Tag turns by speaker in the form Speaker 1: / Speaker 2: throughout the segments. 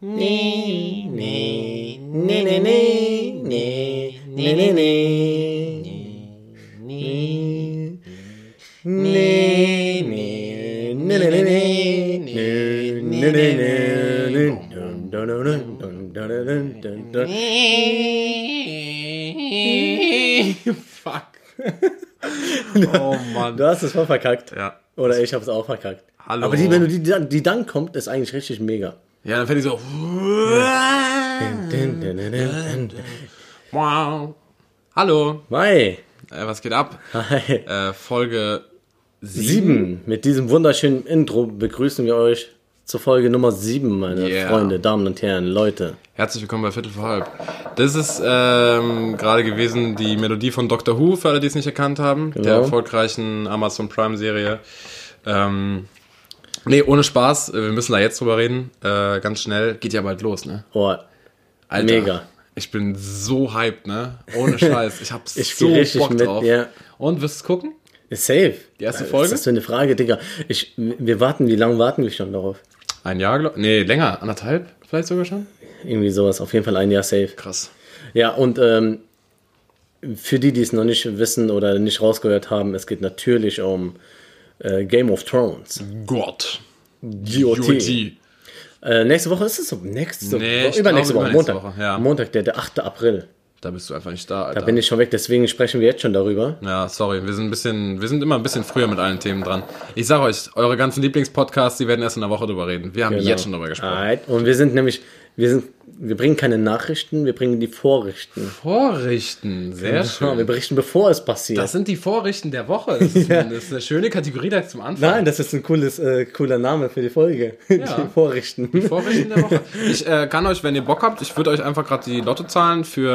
Speaker 1: Nee, nee, nee, nee, nee, nee, nee, nee, nee. Nee, nee, nee, nee, nee, nee, nee, nee, nee,
Speaker 2: oh Mann.
Speaker 1: Du hast es voll verkackt.
Speaker 2: Ja.
Speaker 1: Oder ich hab's auch verkackt.
Speaker 2: Hallo.
Speaker 1: Aber die, wenn du die, die dann kommt, ist eigentlich richtig mega.
Speaker 2: Ja, dann fällt die so. Wow. Hallo.
Speaker 1: Mai.
Speaker 2: Äh, was geht ab?
Speaker 1: Hi.
Speaker 2: Äh, Folge 7.
Speaker 1: Sieben. Mit diesem wunderschönen Intro begrüßen wir euch zur Folge Nummer sieben, meine
Speaker 2: Yeah.
Speaker 1: Freunde, Damen und Herren, Leute.
Speaker 2: Herzlich willkommen bei Viertel vor halb. Das ist ähm, gerade gewesen die Melodie von Doctor Who, für alle, die es nicht erkannt haben. Der
Speaker 1: Genau.
Speaker 2: erfolgreichen Amazon Prime-Serie. Ähm, nee, ohne Spaß. äh, Wir müssen da jetzt drüber reden. Äh, ganz schnell. Geht ja bald los, ne?
Speaker 1: Oh,
Speaker 2: Alter,
Speaker 1: Mega.
Speaker 2: Ich bin so hyped, ne? Ohne Scheiß. Ich hab
Speaker 1: Ich
Speaker 2: so Bock
Speaker 1: mit,
Speaker 2: drauf.
Speaker 1: ja.
Speaker 2: Und wirst du gucken?
Speaker 1: safe.
Speaker 2: Die erste
Speaker 1: Was
Speaker 2: Folge?
Speaker 1: ist das für eine Frage, Digga? Ich, wir warten, wie lange warten wir schon darauf?
Speaker 2: Ein Jahr, glaub Nee, länger. Anderthalb vielleicht sogar schon?
Speaker 1: Irgendwie sowas, auf jeden Fall ein Jahr safe.
Speaker 2: Krass.
Speaker 1: Ja, und ähm, für die, die es noch nicht wissen oder nicht rausgehört haben, es geht natürlich um äh, Game of Thrones.
Speaker 2: Gott.
Speaker 1: GOT. Äh, nächste Woche ist es so. Nächste
Speaker 2: Nee,
Speaker 1: Woche. Übernächste
Speaker 2: glaube,
Speaker 1: Woche, Montag.
Speaker 2: Woche, ja.
Speaker 1: Montag, der, der 8. April.
Speaker 2: Da bist du einfach nicht da, Alter.
Speaker 1: Da bin ich schon weg, deswegen sprechen wir jetzt schon darüber.
Speaker 2: Ja, sorry, wir sind ein bisschen, wir sind immer ein bisschen früher mit allen Themen dran. Ich sag euch, eure ganzen Lieblingspodcasts, die werden erst in einer Woche drüber reden. Wir haben
Speaker 1: Genau.
Speaker 2: jetzt schon drüber gesprochen.
Speaker 1: Alright. Und wir sind nämlich, wir sind, wir bringen keine Nachrichten, wir bringen die Vorrichten.
Speaker 2: Vorrichten, sehr
Speaker 1: Ja, wir
Speaker 2: schön.
Speaker 1: berichten, bevor es passiert.
Speaker 2: Das sind die Vorrichten der Woche. Das ist, das ist eine schöne Kategorie da zum Anfang.
Speaker 1: Nein, das ist ein cooles, äh, cooler Name für die Folge.
Speaker 2: Ja.
Speaker 1: Die Vorrichten.
Speaker 2: Die Vorrichten der Woche. Ich äh, kann euch, wenn ihr Bock habt, ich würde euch einfach gerade die Lottozahlen für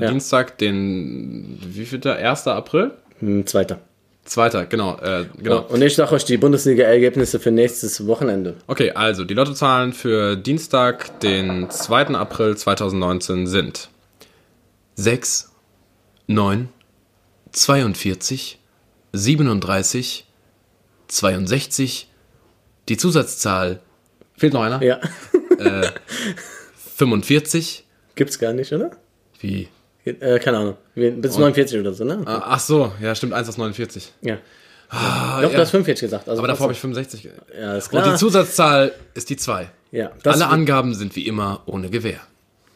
Speaker 2: äh,
Speaker 1: Ja.
Speaker 2: Dienstag, den, wie viel der? 1. April?
Speaker 1: Hm, Zweiter.
Speaker 2: Zweiter, genau. Äh, genau.
Speaker 1: Und ich sage euch die Bundesliga-Ergebnisse für nächstes Wochenende.
Speaker 2: Okay, also die Lottozahlen für Dienstag, den 2. April 2019 sind 6, 9, 42, 37, 62, die Zusatzzahl, fehlt noch einer,
Speaker 1: Ja.
Speaker 2: 45,
Speaker 1: Gibt's gar nicht, oder?
Speaker 2: wie?
Speaker 1: Äh, keine Ahnung. Bis 49 oder so, ne?
Speaker 2: Ah, Ach so, ja stimmt, 1 aus 49.
Speaker 1: Ja.
Speaker 2: Ah,
Speaker 1: Ich glaube,
Speaker 2: ja.
Speaker 1: du hast 45 gesagt. Also
Speaker 2: Aber davor habe ich 65.
Speaker 1: Ja, ist
Speaker 2: Und
Speaker 1: klar.
Speaker 2: die Zusatzzahl ist die 2.
Speaker 1: Ja, das
Speaker 2: Alle Angaben sind wie immer ohne Gewähr.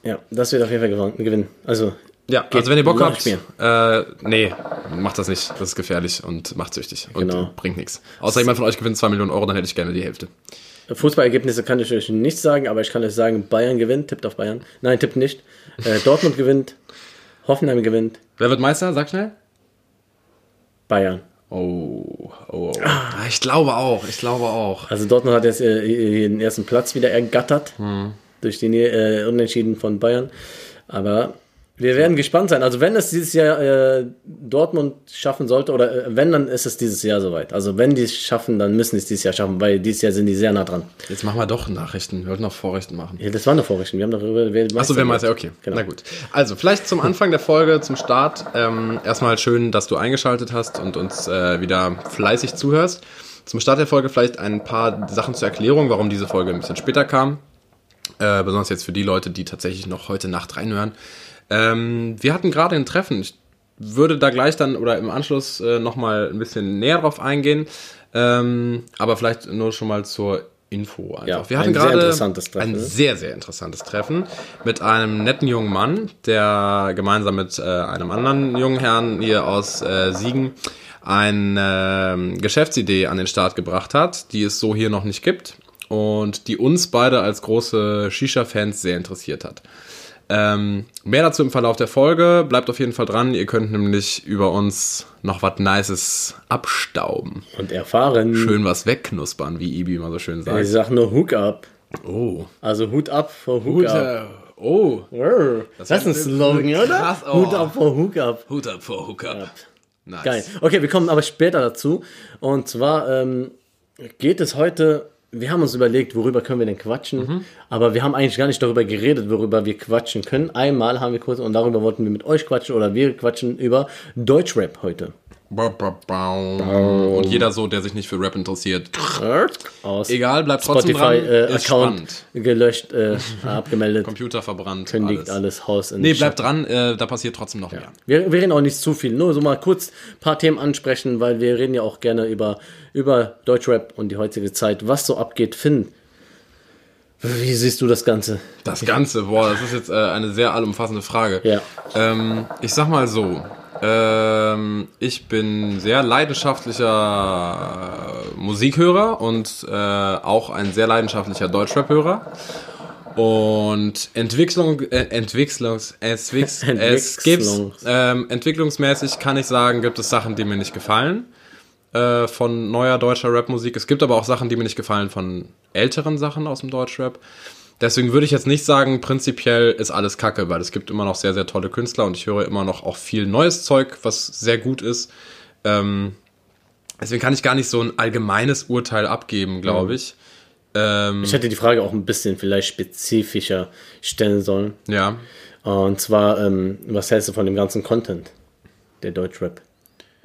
Speaker 1: Ja, das wird auf jeden Fall gewonnen- gewinnen. Also,
Speaker 2: Ja, also wenn ihr Bock habt, äh, nee, macht das nicht. Das ist gefährlich und macht süchtig und
Speaker 1: Genau.
Speaker 2: bringt nichts. Außer jemand von euch gewinnt 2 Millionen Euro, dann hätte ich gerne die Hälfte.
Speaker 1: Fußballergebnisse kann ich euch nicht sagen, aber ich kann euch sagen, Bayern gewinnt, tippt auf Bayern. Nein, tippt nicht. Äh, Dortmund gewinnt, Hoffenheim gewinnt,
Speaker 2: Wer wird Meister? Sag schnell.
Speaker 1: Bayern.
Speaker 2: Oh, oh, oh. Ah, Ich glaube auch, ich glaube auch.
Speaker 1: Also Dortmund hat jetzt äh, den ersten Platz wieder ergattert
Speaker 2: Hm.
Speaker 1: durch den äh, Unentschieden von Bayern. Aber wir werden gespannt sein. Also wenn es dieses Jahr äh, Dortmund schaffen sollte, oder äh, wenn, dann ist es dieses Jahr soweit. Also wenn die es schaffen, dann müssen die es dieses Jahr schaffen, weil dieses Jahr sind die sehr nah dran.
Speaker 2: Jetzt machen wir doch Nachrichten. Wir wollten noch Vorrichten machen.
Speaker 1: Ja, das waren doch Vorrichten. Wir haben darüber. Wer
Speaker 2: Achso, wer Meister, okay.
Speaker 1: Genau.
Speaker 2: Na gut. Also, vielleicht zum Anfang der Folge, zum Start. Ähm, erstmal schön, dass du eingeschaltet hast und uns äh, wieder fleißig zuhörst. Zum Start der Folge vielleicht ein paar Sachen zur Erklärung, warum diese Folge ein bisschen später kam. Äh, besonders jetzt für die Leute, die tatsächlich noch heute Nacht reinhören. Ähm, wir hatten gerade ein Treffen. Ich würde da gleich dann oder im Anschluss äh, nochmal ein bisschen näher drauf eingehen. Ähm, aber vielleicht nur schon mal zur Info einfach.
Speaker 1: Ja,
Speaker 2: wir hatten
Speaker 1: ein sehr
Speaker 2: gerade ein sehr, sehr interessantes Treffen mit einem netten jungen Mann, der gemeinsam mit äh, einem anderen jungen Herrn hier aus äh, Siegen eine ähm, Geschäftsidee an den Start gebracht hat, die es so hier noch nicht gibt und die uns beide als große Shisha-Fans sehr interessiert hat. Ähm, mehr dazu im Verlauf der Folge. Bleibt auf jeden Fall dran. Ihr könnt nämlich über uns noch was Nices abstauben.
Speaker 1: Und erfahren.
Speaker 2: Schön was wegknuspern, wie Ibi immer so schön
Speaker 1: Ich
Speaker 2: sagt.
Speaker 1: sag nur Hook up.
Speaker 2: Oh.
Speaker 1: Also Hut ab vor Hook up.
Speaker 2: Gute. Oh.
Speaker 1: Rrr. Das, ist ein Slogan, oder?
Speaker 2: krass, oh.
Speaker 1: Hut ab vor Hook up.
Speaker 2: Hut ab vor Hook up. Nice.
Speaker 1: Geil. Okay, wir kommen aber später dazu. Und zwar ähm, geht es heute. Wir haben uns überlegt, worüber können wir denn quatschen.
Speaker 2: Mhm.
Speaker 1: Aber wir haben eigentlich gar nicht darüber geredet, worüber wir quatschen können. Einmal haben wir kurz und darüber wollten wir mit euch quatschen oder wir quatschen über Deutschrap heute.
Speaker 2: Ba, ba, ba. Und jeder so, der sich nicht für Rap interessiert.
Speaker 1: Aus
Speaker 2: Egal, bleibt trotzdem dran. Ist
Speaker 1: Spotify-Account
Speaker 2: spannend.
Speaker 1: gelöscht, äh, abgemeldet,
Speaker 2: Computer verbrannt.
Speaker 1: kündigt
Speaker 2: alles.
Speaker 1: alles, Haus in
Speaker 2: Nee, bleibt dran, äh, da passiert trotzdem noch mehr.
Speaker 1: Wir, wir reden auch nicht zu viel, nur so mal kurz ein paar Themen ansprechen, weil wir reden ja auch gerne über, über Deutschrap und die heutige Zeit, was so abgeht. Finn, wie siehst du das Ganze?
Speaker 2: Das Ganze, boah, das ist jetzt äh, eine sehr allumfassende Frage.
Speaker 1: Ja.
Speaker 2: Ähm, ich sag mal so, ähm, ich bin sehr leidenschaftlicher äh, Musikhörer und äh, auch ein sehr leidenschaftlicher Deutschrap-Hörer. Und Entwicklung, äh, Entwicklungs, es, es, es gibt, ähm, entwicklungsmäßig kann ich sagen, gibt es Sachen, die mir nicht gefallen äh, von neuer deutscher Rapmusik. Es gibt aber auch Sachen, die mir nicht gefallen von älteren Sachen aus dem Deutschrap. Deswegen würde ich jetzt nicht sagen, prinzipiell ist alles Kacke, weil es gibt immer noch sehr, sehr tolle Künstler und ich höre immer noch auch viel neues Zeug, was sehr gut ist. Ähm, deswegen kann ich gar nicht so ein allgemeines Urteil abgeben, glaube ich. Ähm,
Speaker 1: Ich hätte die Frage auch ein bisschen vielleicht spezifischer stellen sollen.
Speaker 2: ja.
Speaker 1: Und zwar, ähm, was hältst du von dem ganzen Content der Deutschrap?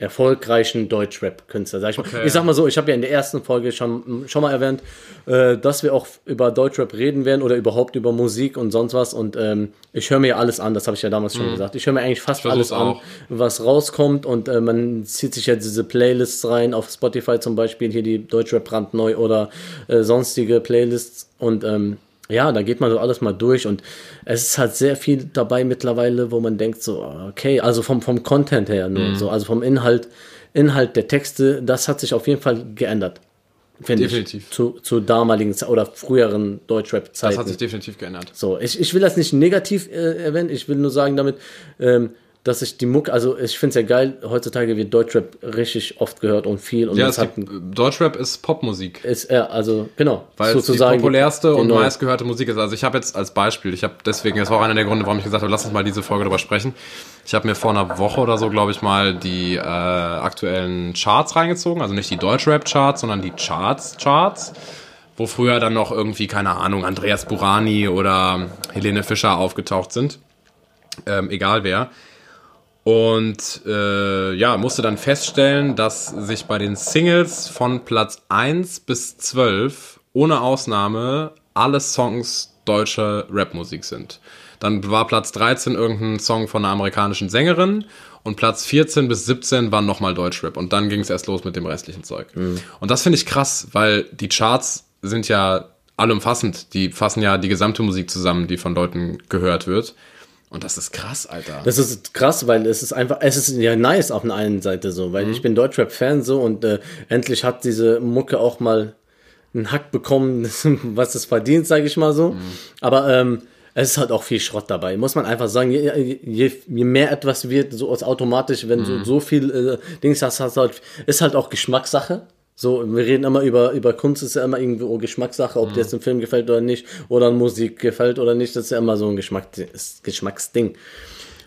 Speaker 1: Erfolgreichen Deutschrap-Künstler. Sag ich, mal.
Speaker 2: Okay.
Speaker 1: ich sag mal so, ich habe ja in der ersten Folge schon, schon mal erwähnt, äh, dass wir auch über Deutschrap reden werden oder überhaupt über Musik und sonst was. Und ähm, ich höre mir ja alles an, das habe ich ja damals schon gesagt. Ich höre mir eigentlich fast alles an, was rauskommt. Und äh, man zieht sich ja diese Playlists rein, auf Spotify zum Beispiel, hier die Deutschrap brandneu oder äh, sonstige Playlists. Und ähm, ja, da geht man so alles mal durch und es ist halt sehr viel dabei mittlerweile, wo man denkt so, okay, also vom, vom Content her nur,
Speaker 2: Mhm.
Speaker 1: so, also vom Inhalt, Inhalt der Texte, das hat sich auf jeden Fall geändert. Finde ich.
Speaker 2: Definitiv.
Speaker 1: Zu, zu damaligen oder früheren
Speaker 2: Das
Speaker 1: Deutschrap-Zeiten.
Speaker 2: hat sich definitiv geändert.
Speaker 1: So, ich, ich will das nicht negativ äh, erwähnen, ich will nur sagen damit, ähm, dass ich die Mucke, also ich finde es ja geil, heutzutage wird Deutschrap richtig oft gehört und viel und
Speaker 2: Ja, es gibt, Deutschrap ist Popmusik.
Speaker 1: ist er, also genau,
Speaker 2: Weil es die populärste und meistgehörte Musik ist. Also ich habe jetzt als Beispiel, ich habe deswegen, das war auch einer der Gründe, warum ich gesagt habe, lass uns mal diese Folge drüber sprechen. Ich habe mir vor einer Woche oder so, glaube ich, mal die äh, aktuellen Charts reingezogen. Also nicht die Deutschrap-Charts, sondern die Charts-Charts. Wo früher dann noch irgendwie, keine Ahnung, Andreas Burani oder Helene Fischer aufgetaucht sind. Ähm, egal wer. Und äh, ja, musste dann feststellen, dass sich bei den Singles von Platz 1 bis 12 ohne Ausnahme alle Songs deutscher Rapmusik sind. Dann war Platz 13 irgendein Song von einer amerikanischen Sängerin und Platz 14 bis 17 waren nochmal Deutschrap und dann ging es erst los mit dem restlichen Zeug. Und das finde ich krass, weil die Charts sind ja allumfassend. Die fassen ja die gesamte Musik zusammen, die von Leuten gehört wird. Und das ist krass, Alter.
Speaker 1: Das ist krass, weil es ist einfach, es ist ja nice auf der einen Seite so, weil ich bin Deutschrap-Fan so und äh, endlich hat diese Mucke auch mal einen Hack bekommen, was es verdient, sage ich mal so. Aber ähm, es ist halt auch viel Schrott dabei, muss man einfach sagen. Je, je, je mehr etwas wird, so automatisch, wenn du so viel äh, Dings hast, hast halt, ist halt auch Geschmackssache. So, wir reden immer über, über Kunst, ist ja immer irgendwo Geschmackssache, ob dir jetzt ein Film gefällt oder nicht, oder Musik gefällt oder nicht, das ist ja immer so ein Geschmack, Geschmacksding.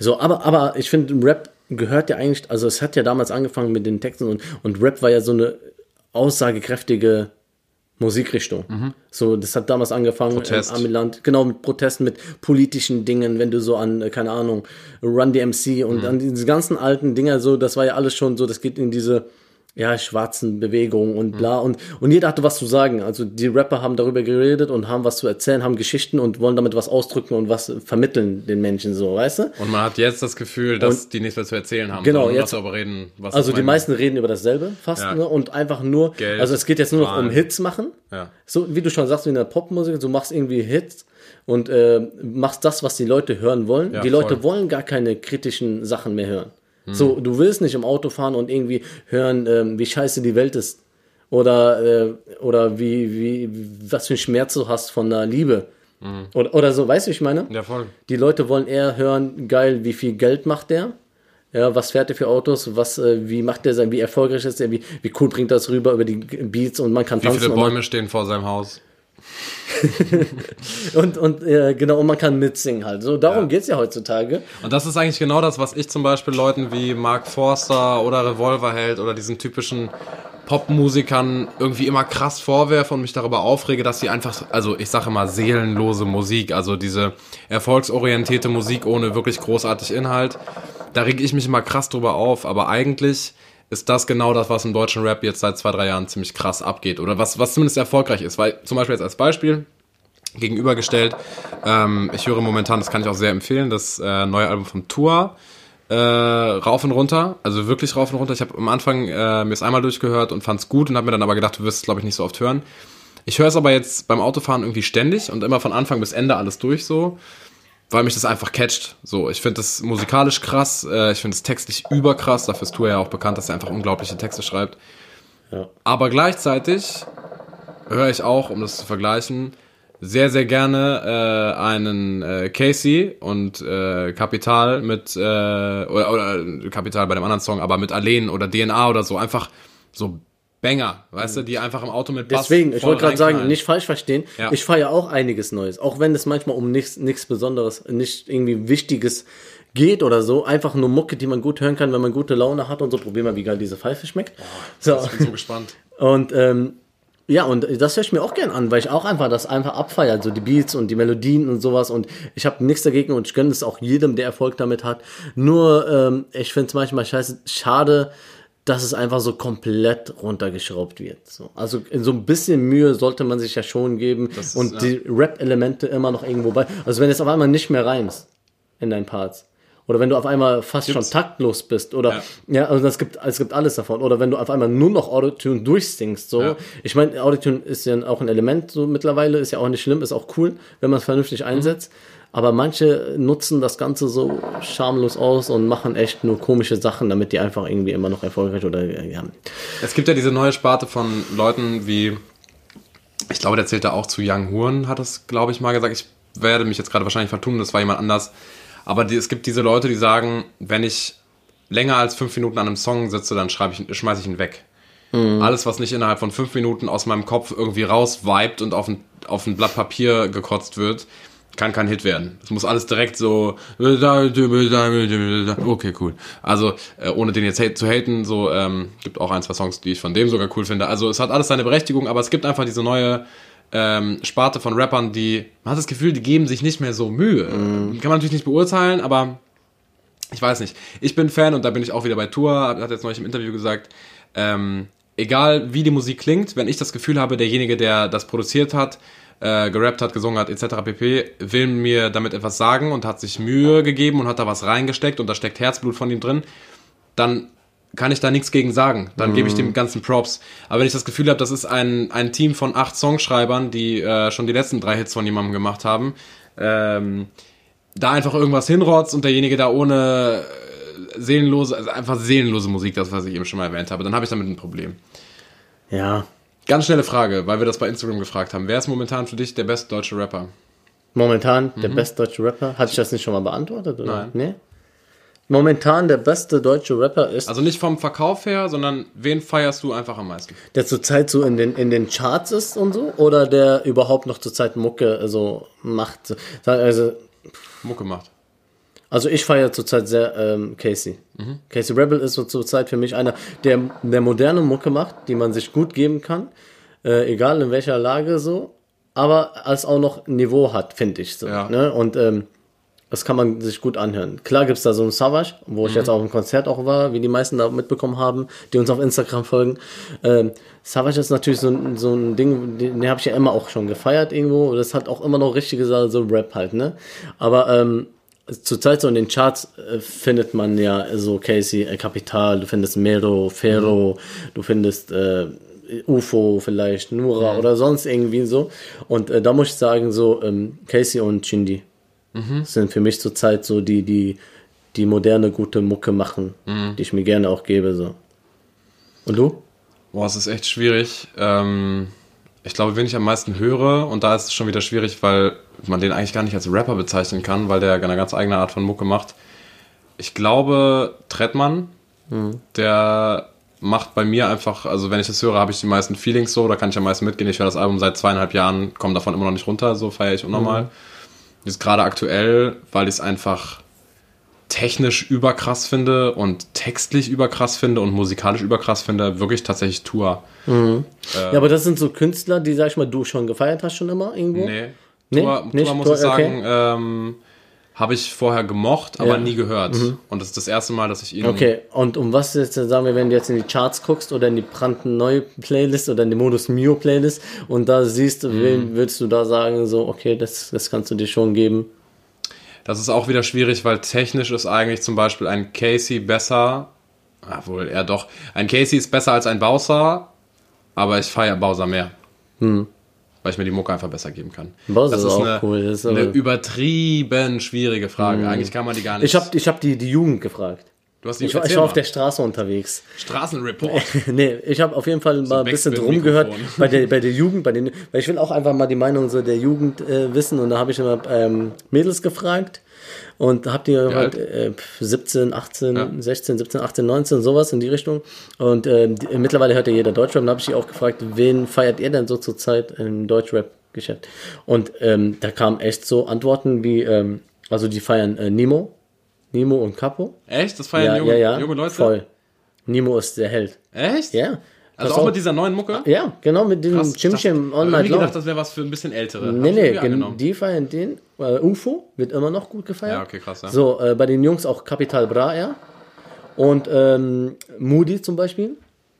Speaker 1: So, aber, aber ich finde, Rap gehört ja eigentlich, also es hat ja damals angefangen mit den Texten und, und Rap war ja so eine aussagekräftige Musikrichtung. So, das hat damals angefangen
Speaker 2: Protest.
Speaker 1: im Amiland, genau mit Protesten, mit politischen Dingen, wenn du so an, äh, keine Ahnung, Run DMC und an diese ganzen alten Dinger, so, das war ja alles schon so, das geht in diese, ja, schwarzen Bewegungen und bla und, und jeder hatte was zu sagen. Also die Rapper haben darüber geredet und haben was zu erzählen, haben Geschichten und wollen damit was ausdrücken und was vermitteln den Menschen so, weißt du?
Speaker 2: Und man hat jetzt das Gefühl, dass die nichts mehr zu erzählen haben.
Speaker 1: Genau, jetzt-
Speaker 2: darüber reden, was
Speaker 1: Also die meisten reden über dasselbe fast
Speaker 2: Ja.
Speaker 1: ne? und einfach nur,
Speaker 2: Geld,
Speaker 1: also es geht jetzt nur noch um. Hits machen.
Speaker 2: Ja.
Speaker 1: So wie du schon sagst, wie in der Popmusik, du machst irgendwie Hits und äh, machst das, was die Leute hören wollen.
Speaker 2: Ja,
Speaker 1: die Leute
Speaker 2: voll.
Speaker 1: wollen gar keine kritischen Sachen mehr hören.
Speaker 2: Hm.
Speaker 1: So, du willst nicht im Auto fahren und irgendwie hören, ähm, wie scheiße die Welt ist. Oder, äh, oder wie, wie, was für einen Schmerz du hast von der Liebe. Oder, oder so, weißt du, wie ich meine?
Speaker 2: Hm. Ja, voll.
Speaker 1: Die Leute wollen eher hören, geil, wie viel Geld macht der? Ja, was fährt er für Autos? Was, äh, wie macht der sein? Wie erfolgreich ist er? Wie, wie cool bringt das rüber über die Beats und man kann
Speaker 2: Wie
Speaker 1: tanzen
Speaker 2: viele
Speaker 1: und man,
Speaker 2: Bäume stehen vor seinem Haus?
Speaker 1: und, und äh, genau und man kann mitsingen halt. So darum
Speaker 2: Ja.
Speaker 1: geht's ja heutzutage.
Speaker 2: Und das ist eigentlich genau das, was ich zum Beispiel Leuten wie Mark Forster oder Revolverheld oder diesen typischen Popmusikern irgendwie immer krass vorwerfe und mich darüber aufrege, dass sie einfach, also ich sage immer seelenlose Musik, also diese erfolgsorientierte Musik ohne wirklich großartig Inhalt, da rege ich mich immer krass drüber auf, aber eigentlich ist das genau das, was im deutschen Rap jetzt seit zwei, drei Jahren ziemlich krass abgeht. Oder was, was zumindest erfolgreich ist. Weil zum Beispiel jetzt als Beispiel gegenübergestellt, ähm, ich höre momentan, das kann ich auch sehr empfehlen, das äh, neue Album von Tour. Äh, rauf und runter, also wirklich rauf und runter. Ich habe am Anfang äh, mir es einmal durchgehört und fand es gut und habe mir dann aber gedacht, du wirst es glaube ich nicht so oft hören. Ich höre es aber jetzt beim Autofahren irgendwie ständig und immer von Anfang bis Ende alles durch so weil mich das einfach catcht. So, ich finde das musikalisch krass, äh, ich finde es textlich überkrass, dafür ist Tour ja auch bekannt, dass er einfach unglaubliche Texte schreibt. Ja. Aber gleichzeitig höre ich auch, um das zu vergleichen, sehr, sehr gerne äh, einen äh, Casey und äh, Kapital mit, äh, oder, oder Kapital bei dem anderen Song, aber mit Alleen oder DNA oder so, einfach so Banger, weißt du, die einfach im Auto mit
Speaker 1: Bass Deswegen, ich wollte gerade sagen, nicht falsch verstehen. Ja. Ich feiere auch einiges Neues, auch wenn es manchmal um nichts nichts Besonderes, nicht irgendwie Wichtiges geht oder so. Einfach nur Mucke, die man gut hören kann, wenn man gute Laune hat und so. Probier mal, wie geil diese Pfeife schmeckt. Oh,
Speaker 2: so. Ich bin so gespannt.
Speaker 1: Und ähm, ja, und das höre ich mir auch gern an, weil ich auch einfach das einfach abfeiere, so die Beats und die Melodien und sowas. Und ich habe nichts dagegen und ich gönne es auch jedem, der Erfolg damit hat. Nur, ähm, ich finde es manchmal scheiße, schade, dass es einfach so komplett runtergeschraubt wird. So. Also in so ein bisschen Mühe sollte man sich ja schon geben ist, und ja. die Rap-Elemente immer noch irgendwo bei. Also wenn es auf einmal nicht mehr reimst in deinen Parts. Oder wenn du auf einmal fast Gibt's? schon taktlos bist. Oder ja, ja also es gibt, es gibt alles davon. Oder wenn du auf einmal nur noch Autotune durchsingst. So. Ja. Ich meine, Autotune ist ja auch ein Element so mittlerweile, ist ja auch nicht schlimm, ist auch cool, wenn man es vernünftig einsetzt. Mhm. Aber manche nutzen das Ganze so schamlos aus und machen echt nur komische Sachen, damit die einfach irgendwie immer noch erfolgreich oder ja.
Speaker 2: Es gibt ja diese neue Sparte von Leuten wie, ich glaube, der zählt da auch zu Young Huren, hat das, glaube ich, mal gesagt. Ich werde mich jetzt gerade wahrscheinlich vertun, das war jemand anders. Aber die, es gibt diese Leute, die sagen, wenn ich länger als fünf Minuten an einem Song sitze, dann schreibe ich, schmeiße ich ihn weg. Mhm. Alles, was nicht innerhalb von fünf Minuten aus meinem Kopf irgendwie rausvibet und auf ein, auf ein Blatt Papier gekotzt wird, kann kein Hit werden. Es muss alles direkt so, okay, cool. Also, äh, ohne den jetzt zu haten, so, ähm, gibt auch ein, zwei Songs, die ich von dem sogar cool finde. Also, es hat alles seine Berechtigung, aber es gibt einfach diese neue ähm, Sparte von Rappern, die, man hat das Gefühl, die geben sich nicht mehr so Mühe. Mm. Kann man natürlich nicht beurteilen, aber ich weiß nicht. Ich bin Fan und da bin ich auch wieder bei Tour, hat jetzt neulich im Interview gesagt, ähm, egal wie die Musik klingt, wenn ich das Gefühl habe, derjenige, der das produziert hat, äh, gerappt hat, gesungen hat, etc. pp., will mir damit etwas sagen und hat sich Mühe gegeben und hat da was reingesteckt und da steckt Herzblut von ihm drin, dann kann ich da nichts gegen sagen. Dann mhm. gebe ich dem ganzen Props. Aber wenn ich das Gefühl habe, das ist ein, ein Team von acht Songschreibern, die äh, schon die letzten drei Hits von jemandem gemacht haben, ähm, da einfach irgendwas hinrotzt und derjenige da ohne äh, seelenlose, also einfach seelenlose Musik, das was ich eben schon mal erwähnt habe, dann habe ich damit ein Problem.
Speaker 1: Ja,
Speaker 2: Ganz schnelle Frage, weil wir das bei Instagram gefragt haben. Wer ist momentan für dich der beste deutsche Rapper?
Speaker 1: Momentan der mhm. beste deutsche Rapper? Hatte ich das nicht schon mal beantwortet? Oder? Nein. Nee? Momentan der beste deutsche Rapper ist.
Speaker 2: Also nicht vom Verkauf her, sondern wen feierst du einfach am meisten?
Speaker 1: Der zurzeit so in den, in den Charts ist und so? Oder der überhaupt noch zurzeit Mucke so macht? Also,
Speaker 2: Mucke macht.
Speaker 1: Also ich feiere zurzeit sehr ähm, Casey. Mhm. Casey Rebel ist so zurzeit für mich einer, der, der moderne Mucke macht, die man sich gut geben kann, äh, egal in welcher Lage so, aber als auch noch Niveau hat, finde ich so. Ja. Ne? Und ähm, das kann man sich gut anhören. Klar gibt's da so einen Savage, wo mhm. ich jetzt auch im Konzert auch war, wie die meisten da mitbekommen haben, die uns auf Instagram folgen. Ähm, Savage ist natürlich so, so ein Ding, den, den habe ich ja immer auch schon gefeiert irgendwo. Das hat auch immer noch richtige so Rap halt, ne? Aber ähm, zurzeit so in den Charts äh, findet man ja so Casey äh, Capital, du findest Mero, Ferro, mhm. du findest äh, UFO vielleicht, Nura mhm. oder sonst irgendwie so. Und äh, da muss ich sagen, so ähm, Casey und Chindi mhm. sind für mich zurzeit so die, die, die moderne, gute Mucke machen, mhm. die ich mir gerne auch gebe. So. Und du?
Speaker 2: Boah, es ist echt schwierig. Ähm, ich glaube, wen ich am meisten höre, und da ist es schon wieder schwierig, weil man den eigentlich gar nicht als Rapper bezeichnen kann, weil der eine ganz eigene Art von Mucke macht. Ich glaube, Trettmann, mhm. der macht bei mir einfach, also wenn ich das höre, habe ich die meisten Feelings so, da kann ich am meisten mitgehen. Ich höre das Album seit zweieinhalb Jahren, komme davon immer noch nicht runter, so feiere ich unnormal. Mhm. Jetzt gerade aktuell, weil ich es einfach technisch überkrass finde und textlich überkrass finde und musikalisch überkrass finde, wirklich tatsächlich Tour.
Speaker 1: Mhm. Äh, ja, aber das sind so Künstler, die, sag ich mal, du schon gefeiert hast schon immer irgendwo?
Speaker 2: Nee. nee Tour, Tour muss Tour, ich sagen, okay. ähm, habe ich vorher gemocht, aber
Speaker 1: Ja. Mhm.
Speaker 2: nie gehört. Und das ist das erste Mal, dass ich ihn.
Speaker 1: Okay, und um was jetzt, sagen wir, wenn du jetzt in die Charts guckst oder in die brandneue Playlist oder in die Modus Mio Playlist und da siehst,
Speaker 2: Mhm.
Speaker 1: wen würdest du da sagen, so, okay, das, das kannst du dir schon geben?
Speaker 2: Das ist auch wieder schwierig, weil technisch ist eigentlich zum Beispiel ein Casey besser. Obwohl, er doch. Ein Casey ist besser als ein Bowser, aber ich feiere Bowser mehr. Weil ich mir die Mucke einfach besser geben kann.
Speaker 1: Hm. Bowser
Speaker 2: das
Speaker 1: ist auch
Speaker 2: eine,
Speaker 1: cool, das ist
Speaker 2: eine
Speaker 1: Hm.
Speaker 2: übertrieben schwierige Frage. Eigentlich kann man die gar nicht.
Speaker 1: Ich habe ich hab die, die Jugend gefragt.
Speaker 2: Du hast die
Speaker 1: Ich war, ich war auf der Straße unterwegs.
Speaker 2: Straßenreport.
Speaker 1: nee, ich habe auf jeden Fall mal ein bisschen drum gehört bei der, bei der Jugend, bei den, weil ich will auch einfach mal die Meinung so der Jugend äh, wissen und da habe ich immer ähm, Mädels gefragt und habt ihr halt
Speaker 2: alt?
Speaker 1: äh, 17, 18,
Speaker 2: Ja.
Speaker 1: 16, 17, 18, 19, sowas in die Richtung und äh, die, mittlerweile hört ja jeder Deutschrap und da habe ich die auch gefragt, wen feiert ihr denn so zur Zeit im Deutschrap-Geschäft und ähm, da kamen echt so Antworten wie, ähm, also die feiern äh, Nemo, Nemo und Capo.
Speaker 2: Echt? Das feiern
Speaker 1: Ja,
Speaker 2: junge,
Speaker 1: ja, ja,
Speaker 2: junge Leute?
Speaker 1: voll. Nemo ist der Held.
Speaker 2: Echt?
Speaker 1: Ja.
Speaker 2: Also auch
Speaker 1: auf.
Speaker 2: mit dieser neuen Mucke?
Speaker 1: Ja, genau, mit dem
Speaker 2: Krass, ich
Speaker 1: Chimchim
Speaker 2: dachte-
Speaker 1: All Night
Speaker 2: irgendwie gedacht,
Speaker 1: Long.
Speaker 2: das wäre was für ein bisschen ältere.
Speaker 1: Nee,
Speaker 2: ich
Speaker 1: nee, die feiern den. Äh, UFO wird immer noch gut gefeiert.
Speaker 2: Ja, okay, krass, ja.
Speaker 1: So, äh, bei den Jungs auch Capital Bra, ja. Und ähm, Moody zum Beispiel.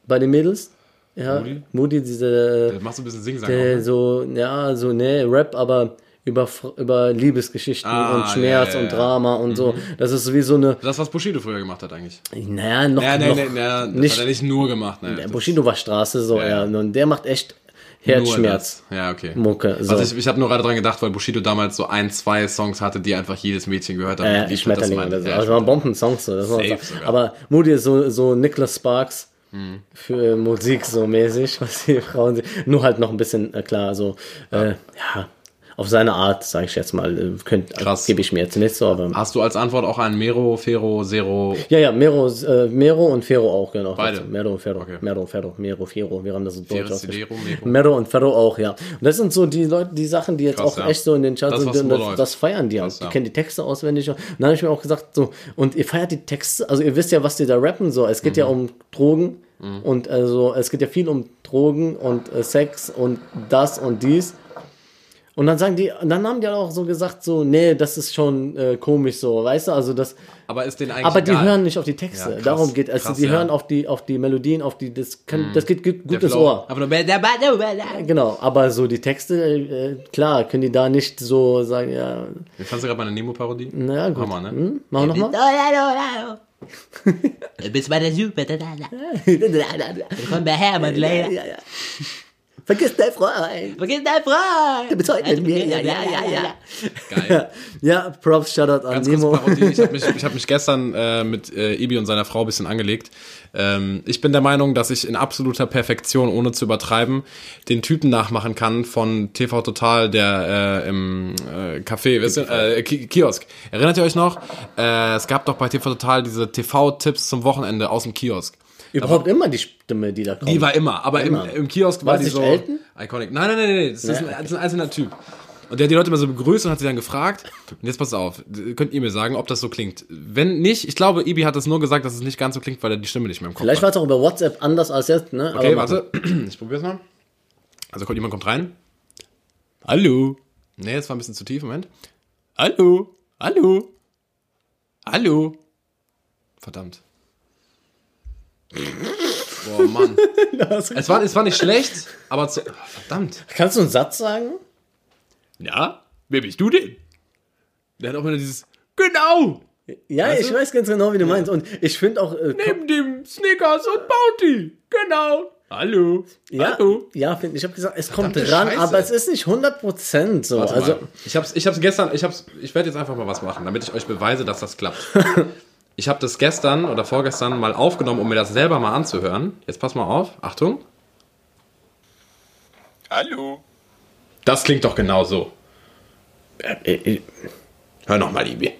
Speaker 1: Bei den Mädels. Ja,
Speaker 2: Moody?
Speaker 1: Moody, diese,
Speaker 2: Das machst du ein bisschen Singsang.
Speaker 1: der
Speaker 2: auch, ne?
Speaker 1: so, ja, so, ne, Rap, aber über, über Liebesgeschichten
Speaker 2: Ah,
Speaker 1: und Schmerz
Speaker 2: ja, ja,
Speaker 1: und
Speaker 2: ja. Mhm.
Speaker 1: Drama und so. Das ist wie so eine,
Speaker 2: Das, was Bushido früher gemacht hat eigentlich.
Speaker 1: naja, noch,
Speaker 2: Ja, nee,
Speaker 1: noch
Speaker 2: nee, das
Speaker 1: nicht,
Speaker 2: hat er nicht nur gemacht. Ne.
Speaker 1: der
Speaker 2: Das-
Speaker 1: Bushido war Straße, so,
Speaker 2: Ja,
Speaker 1: und der macht echt Herzschmerz.
Speaker 2: Ja, okay.
Speaker 1: Mucke, so.
Speaker 2: Also ich, ich habe nur gerade dran gedacht, weil Bushido damals so ein, zwei Songs hatte, die einfach jedes Mädchen gehört hat.
Speaker 1: Ja,
Speaker 2: und
Speaker 1: ja,
Speaker 2: die
Speaker 1: Schmetterling
Speaker 2: das
Speaker 1: oder so. Also waren Bombensongs so. Das
Speaker 2: Safe
Speaker 1: so. Aber Moody ist so, so Nicholas Sparks
Speaker 2: Hm.
Speaker 1: für Musik so mäßig, was die Frauen sind. Nur halt noch ein bisschen, äh, klar, so, äh, ja, auf seine Art, sage ich jetzt mal, könnt,
Speaker 2: Krass.
Speaker 1: gebe ich mir jetzt nicht so, aber.
Speaker 2: Hast du als Antwort auch einen Mero, Fero, Zero?
Speaker 1: Ja, ja, Mero, äh, Mero und Fero auch, genau.
Speaker 2: Beide?
Speaker 1: Mero und Fero.
Speaker 2: Okay.
Speaker 1: Mero, Fero, Mero, Fero. Wir haben das so deutsch ausgesprochen.
Speaker 2: Mero.
Speaker 1: Und Ferro auch, ja. Und das sind so die Leute, die Sachen, die jetzt
Speaker 2: Krass,
Speaker 1: auch
Speaker 2: ja.
Speaker 1: echt so in den Charts
Speaker 2: Das,
Speaker 1: sind. und Das, das feiern die.
Speaker 2: Krass,
Speaker 1: die
Speaker 2: ja.
Speaker 1: kennen die Texte auswendig. Und dann habe ich mir auch gesagt, so, und ihr feiert die Texte, also ihr wisst ja, was die da rappen, so. Es geht
Speaker 2: Mhm.
Speaker 1: ja um Drogen und also es geht ja viel um Drogen und äh, Sex und das und dies. Und dann sagen die, und dann haben die auch so gesagt, so, nee, das ist schon äh, komisch so, weißt du, also das,
Speaker 2: Aber ist den eigentlich
Speaker 1: aber die
Speaker 2: egal.
Speaker 1: hören nicht auf die Texte.
Speaker 2: Ja, krass,
Speaker 1: Darum geht es. Also
Speaker 2: krass,
Speaker 1: die
Speaker 2: ja.
Speaker 1: hören auf die, auf die Melodien, auf die, das kann, das geht gut,
Speaker 2: Flow.
Speaker 1: Ohr.
Speaker 2: Aber
Speaker 1: Genau, aber so die Texte, äh, klar, können die da nicht so sagen, ja,
Speaker 2: Wie fandst du gerade meine Nemo-Parodie?
Speaker 1: naja, gut.
Speaker 2: Hammer, ne?
Speaker 1: Hm? Machen wir nochmal?
Speaker 3: Du bist bei der Super. Komm bei Hermann, leider.
Speaker 1: Vergiss dein Freund.
Speaker 3: Vergiss dein Freund.
Speaker 1: Du bist heute mit mir. Ja, ja, ja, ja.
Speaker 2: Geil.
Speaker 1: Ja, Props, Shoutout an
Speaker 2: Ganz
Speaker 1: Nemo.
Speaker 2: Ich habe mich, ich hab mich gestern äh, mit äh, Ibi und seiner Frau ein bisschen angelegt. Ähm, ich bin der Meinung, dass ich in absoluter Perfektion, ohne zu übertreiben, den Typen nachmachen kann von TV Total, der äh, im äh, Café, wisst ihr, äh, Ki Kiosk. Erinnert ihr euch noch? Äh, es gab doch bei TV Total diese TV-Tipps zum Wochenende aus dem Kiosk.
Speaker 1: Überhaupt immer die Stimme, die da kommt.
Speaker 2: Die war immer, aber
Speaker 1: Immer.
Speaker 2: Im, im Kiosk war,
Speaker 1: War
Speaker 2: die
Speaker 1: das
Speaker 2: so
Speaker 1: Elton?
Speaker 2: iconic. Nein, nein, nein, nein, das, ist
Speaker 1: Ja,
Speaker 2: ein, das ist ein einzelner Typ. Und der hat die Leute immer so begrüßt und hat sie dann gefragt. Und jetzt passt auf, könnt ihr mir sagen, ob das so klingt. Wenn nicht, ich glaube, Ibi hat es nur gesagt, dass es nicht ganz so klingt, weil er die Stimme nicht mehr im Kopf
Speaker 1: Vielleicht war es auch über WhatsApp anders als jetzt, ne?
Speaker 2: Okay,
Speaker 1: Aber
Speaker 2: warte, ich probier's mal. Also kommt jemand kommt rein. Hallo. Nee, jetzt war ein bisschen zu tief, Moment. Hallo. Hallo. Hallo. Verdammt. Boah, Mann. es, war, es war nicht schlecht, aber zu, verdammt.
Speaker 1: Kannst du einen Satz sagen?
Speaker 2: Ja? Wer bist du denn? Der hat auch immer dieses Genau!
Speaker 1: Ja,
Speaker 2: Weißt
Speaker 1: ich
Speaker 2: du?
Speaker 1: weiß ganz genau, wie du meinst. Und ich finde auch, äh,
Speaker 2: Neben dem Snickers und Bounty! Genau! Hallo!
Speaker 1: ja,
Speaker 2: Hallo!
Speaker 1: ja, ich habe gesagt, es kommt
Speaker 2: Verdammte
Speaker 1: ran,
Speaker 2: Scheiße.
Speaker 1: aber es ist nicht 100% so.
Speaker 2: Warte
Speaker 1: also,
Speaker 2: mal. Ich hab's, ich hab's gestern, ich hab's, ich werde jetzt einfach mal was machen, damit ich euch beweise, dass das klappt. ich habe das gestern oder vorgestern mal aufgenommen, um mir das selber mal anzuhören. Jetzt pass mal auf, Achtung.
Speaker 4: Hallo.
Speaker 2: Das klingt doch genau so.
Speaker 1: äh, äh,
Speaker 2: Hör noch mal, Ibi.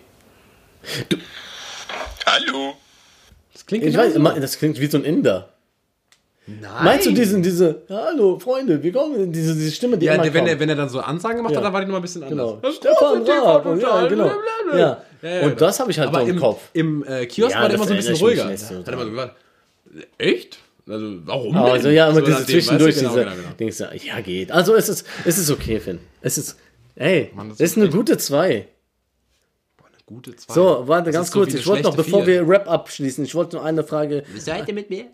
Speaker 4: Hallo.
Speaker 2: Das klingt
Speaker 1: ich
Speaker 2: genau
Speaker 1: weiß,
Speaker 2: so.
Speaker 1: immer- das klingt wie so ein Inder.
Speaker 2: Nein.
Speaker 1: Meinst du diesen, diese, hallo Freunde, wie kommen, diese, diese Stimme, die
Speaker 2: Ja,
Speaker 1: immer
Speaker 2: wenn,
Speaker 1: kommt?
Speaker 2: er, wenn er dann so Ansagen gemacht
Speaker 1: Ja.
Speaker 2: hat, dann war die noch mal ein bisschen anders.
Speaker 1: Genau. Stefan Raab. Und Ja, genau. Ja.
Speaker 2: Ja, ja,
Speaker 1: Und das habe ich halt
Speaker 2: Aber
Speaker 1: so im
Speaker 2: im,
Speaker 1: Kopf.
Speaker 2: im äh, Kiosk
Speaker 1: Ja,
Speaker 2: war der immer so ein bisschen ruhiger.
Speaker 1: nicht so
Speaker 2: Hat er immer so gesagt, echt? Also, warum
Speaker 1: Aber
Speaker 2: denn?
Speaker 1: so, ja, immer
Speaker 2: So weißt du?
Speaker 1: zwischendurch,
Speaker 2: Genau,
Speaker 1: diese
Speaker 2: genau, genau.
Speaker 1: Dings, ja, geht. Also es ist, es ist okay, Finn. Es ist, ey,
Speaker 2: Mann, das ist
Speaker 1: ist eine gute 2.
Speaker 2: Gute zwei.
Speaker 1: So, warte
Speaker 2: Das
Speaker 1: ganz
Speaker 2: so
Speaker 1: kurz.
Speaker 2: wie
Speaker 1: ich wollte noch, bevor
Speaker 2: Vier.
Speaker 1: wir Rap abschließen, ich wollte nur eine Frage.
Speaker 3: Bist du heute mit mir?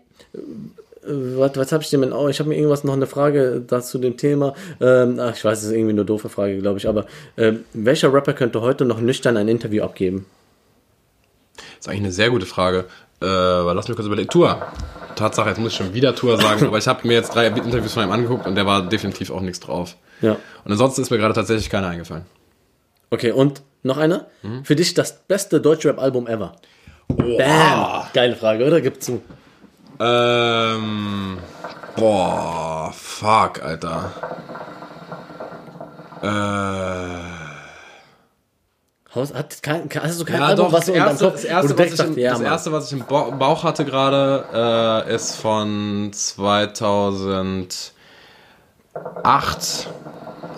Speaker 1: Äh, was was habe ich denn mit oh, Ich habe mir irgendwas noch eine Frage dazu dem Thema. Ähm, ach, ich weiß, das ist irgendwie eine doofe Frage, glaube ich. Aber ähm, welcher Rapper könnte heute noch nüchtern ein Interview abgeben?
Speaker 2: ist eigentlich eine sehr gute Frage. Äh, aber lass mich kurz überlegen. Tour. Tatsache, jetzt muss ich schon wieder Tour sagen, aber ich habe mir jetzt drei Interviews von ihm angeguckt und der war definitiv auch nichts drauf.
Speaker 1: Ja.
Speaker 2: Und ansonsten ist mir gerade tatsächlich keiner eingefallen.
Speaker 1: Okay, und noch einer?
Speaker 2: Mhm.
Speaker 1: Für dich das beste Deutschrap-Album ever? Bam! Geile Frage, oder? Gibt's zu.
Speaker 2: Ähm. Boah, fuck, Alter. Äh.
Speaker 1: Haus, hat kein, hast du kein
Speaker 2: Ja,
Speaker 1: Album,
Speaker 2: doch,
Speaker 1: was
Speaker 2: das
Speaker 1: deinem
Speaker 2: erste,
Speaker 1: Kopf,
Speaker 2: das, erste,
Speaker 1: du
Speaker 2: was ich
Speaker 1: dachte, ja,
Speaker 2: das erste, was ich im Bau- Bauch hatte gerade, äh, ist von 2008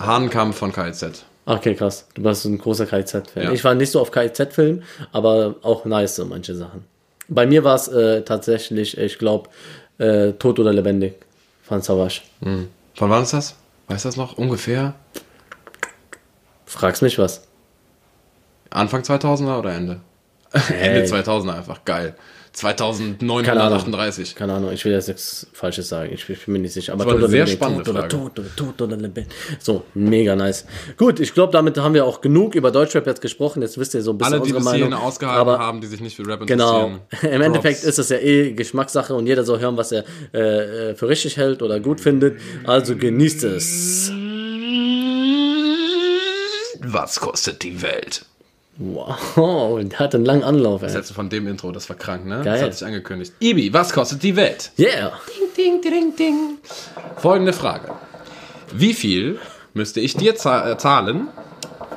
Speaker 2: Hahnkampf von KZ.
Speaker 1: Okay, krass. Du warst so ein großer KIZ-Fan.
Speaker 2: Ja.
Speaker 1: Ich war nicht so auf KIZ-Film, aber auch nice so manche Sachen. Bei mir war es äh, tatsächlich, ich glaube, äh, Tot oder Lebendig von Savage.
Speaker 2: Von wann ist das? Weißt du das noch? Ungefähr?
Speaker 1: Fragst mich was.
Speaker 2: Anfang 2000er oder Ende? Ende 2000er einfach, geil. 2938.
Speaker 1: Keine Ahnung, ich will jetzt nichts Falsches sagen. Ich, ich bin mir nicht sicher. Aber
Speaker 2: Das war
Speaker 1: Tot
Speaker 2: eine sehr spannende
Speaker 1: Tot oder
Speaker 2: Frage.
Speaker 1: Tot oder Tot Lebendig. So, mega nice. Gut, ich glaube, damit haben wir auch genug über Deutschrap jetzt gesprochen. Jetzt wisst ihr so ein bisschen
Speaker 2: Alle, die
Speaker 1: unsere
Speaker 2: bis hierhin
Speaker 1: Meinung.
Speaker 2: ausgehalten
Speaker 1: aber
Speaker 2: haben, die sich nicht für Rap
Speaker 1: Genau.
Speaker 2: interessieren.
Speaker 1: Im Endeffekt ist es ja eh Geschmackssache und jeder soll hören, was er äh, äh, für richtig hält oder gut findet. Also genießt es.
Speaker 2: Was kostet die Welt?
Speaker 1: Wow, der hat einen langen Anlauf,
Speaker 2: Das
Speaker 1: ey.
Speaker 2: letzte von dem Intro, das war krank, ne?
Speaker 1: Geil.
Speaker 2: Das hat sich angekündigt. Ibi, was kostet die Welt?
Speaker 1: Yeah.
Speaker 2: Ding, ding, ding. Folgende Frage. Wie viel müsste ich dir äh, zahlen?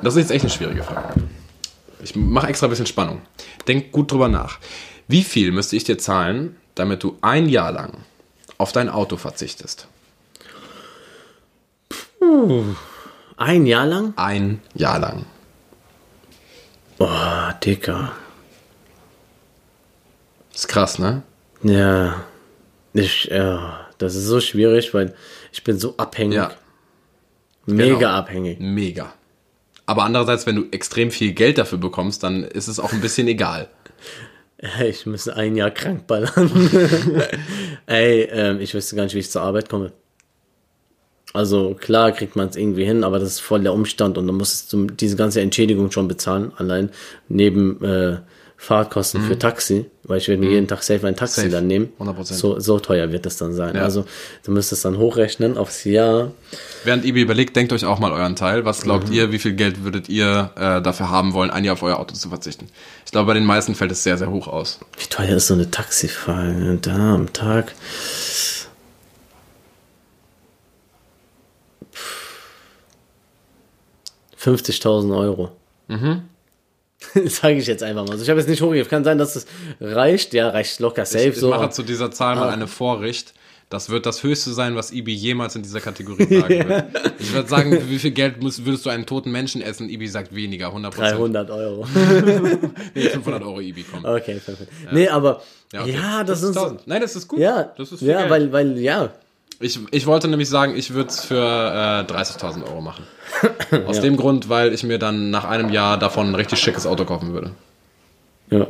Speaker 2: Das ist jetzt echt eine schwierige Frage. Ich mache extra ein bisschen Spannung. Denk gut drüber nach. Wie viel müsste ich dir zahlen, damit du ein Jahr lang auf dein Auto verzichtest?
Speaker 1: Ein Jahr lang?
Speaker 2: Ein Jahr lang.
Speaker 1: Boah, Dicker.
Speaker 2: ist krass, ne?
Speaker 1: Ja. Ich, ja. Das ist so schwierig, weil ich bin so abhängig.
Speaker 2: Ja.
Speaker 1: Mega
Speaker 2: genau.
Speaker 1: abhängig.
Speaker 2: Mega. Aber andererseits, wenn du extrem viel Geld dafür bekommst, dann ist es auch ein bisschen egal.
Speaker 1: Ich müsste ein Jahr krank ballern. Ey, ähm, ich wüsste gar nicht, wie ich zur Arbeit komme. Also klar kriegt man es irgendwie hin, aber das ist voll der Umstand und dann musst du diese ganze Entschädigung schon bezahlen, allein neben äh, Fahrtkosten für Taxi, weil ich werde mir jeden Tag safe ein Taxi
Speaker 2: Safe.
Speaker 1: dann nehmen.
Speaker 2: 100%.
Speaker 1: So, so teuer wird das dann sein.
Speaker 2: Ja.
Speaker 1: Also du müsstest dann hochrechnen aufs Jahr.
Speaker 2: Während Ibi überlegt, denkt euch auch mal euren Teil. Was glaubt ihr, wie viel Geld würdet ihr äh, dafür haben wollen, ein Jahr auf euer Auto zu verzichten? Ich glaube, bei den meisten fällt es sehr, sehr hoch aus.
Speaker 1: Wie teuer ist so eine Taxifahrt da am Tag? 50.000 Euro.
Speaker 2: Mhm.
Speaker 1: Sage ich jetzt einfach mal. Also ich habe jetzt nicht hochgegeben. Kann sein, dass es reicht. Ja, reicht locker safe.
Speaker 2: Ich, ich
Speaker 1: so.
Speaker 2: mache zu dieser Zahl mal eine Vorricht. Das wird das höchste sein, was Ibi jemals in dieser Kategorie sagen wird. Ich würde sagen, wie viel Geld muss, würdest du einen toten Menschen essen? Ibi sagt weniger, 100%.
Speaker 1: 300 Euro.
Speaker 2: Nee, 500 Euro Ibi, komm.
Speaker 1: Okay, perfekt. Nee, aber ja,
Speaker 2: okay.
Speaker 1: das, sind so,
Speaker 2: 50.000. Nein, das ist gut.
Speaker 1: ja,
Speaker 2: das ist
Speaker 1: ja,
Speaker 2: Geld.
Speaker 1: weil, weil, ja,
Speaker 2: Ich, ich wollte nämlich sagen, ich würde es für äh, 30.000 Euro machen. Aus dem Grund, weil ich mir dann nach einem Jahr davon ein richtig schickes Auto kaufen würde.
Speaker 1: ja.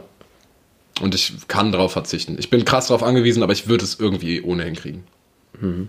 Speaker 2: Und ich kann drauf verzichten. Ich bin krass drauf angewiesen, aber ich würde es irgendwie ohnehin kriegen.
Speaker 1: Mhm.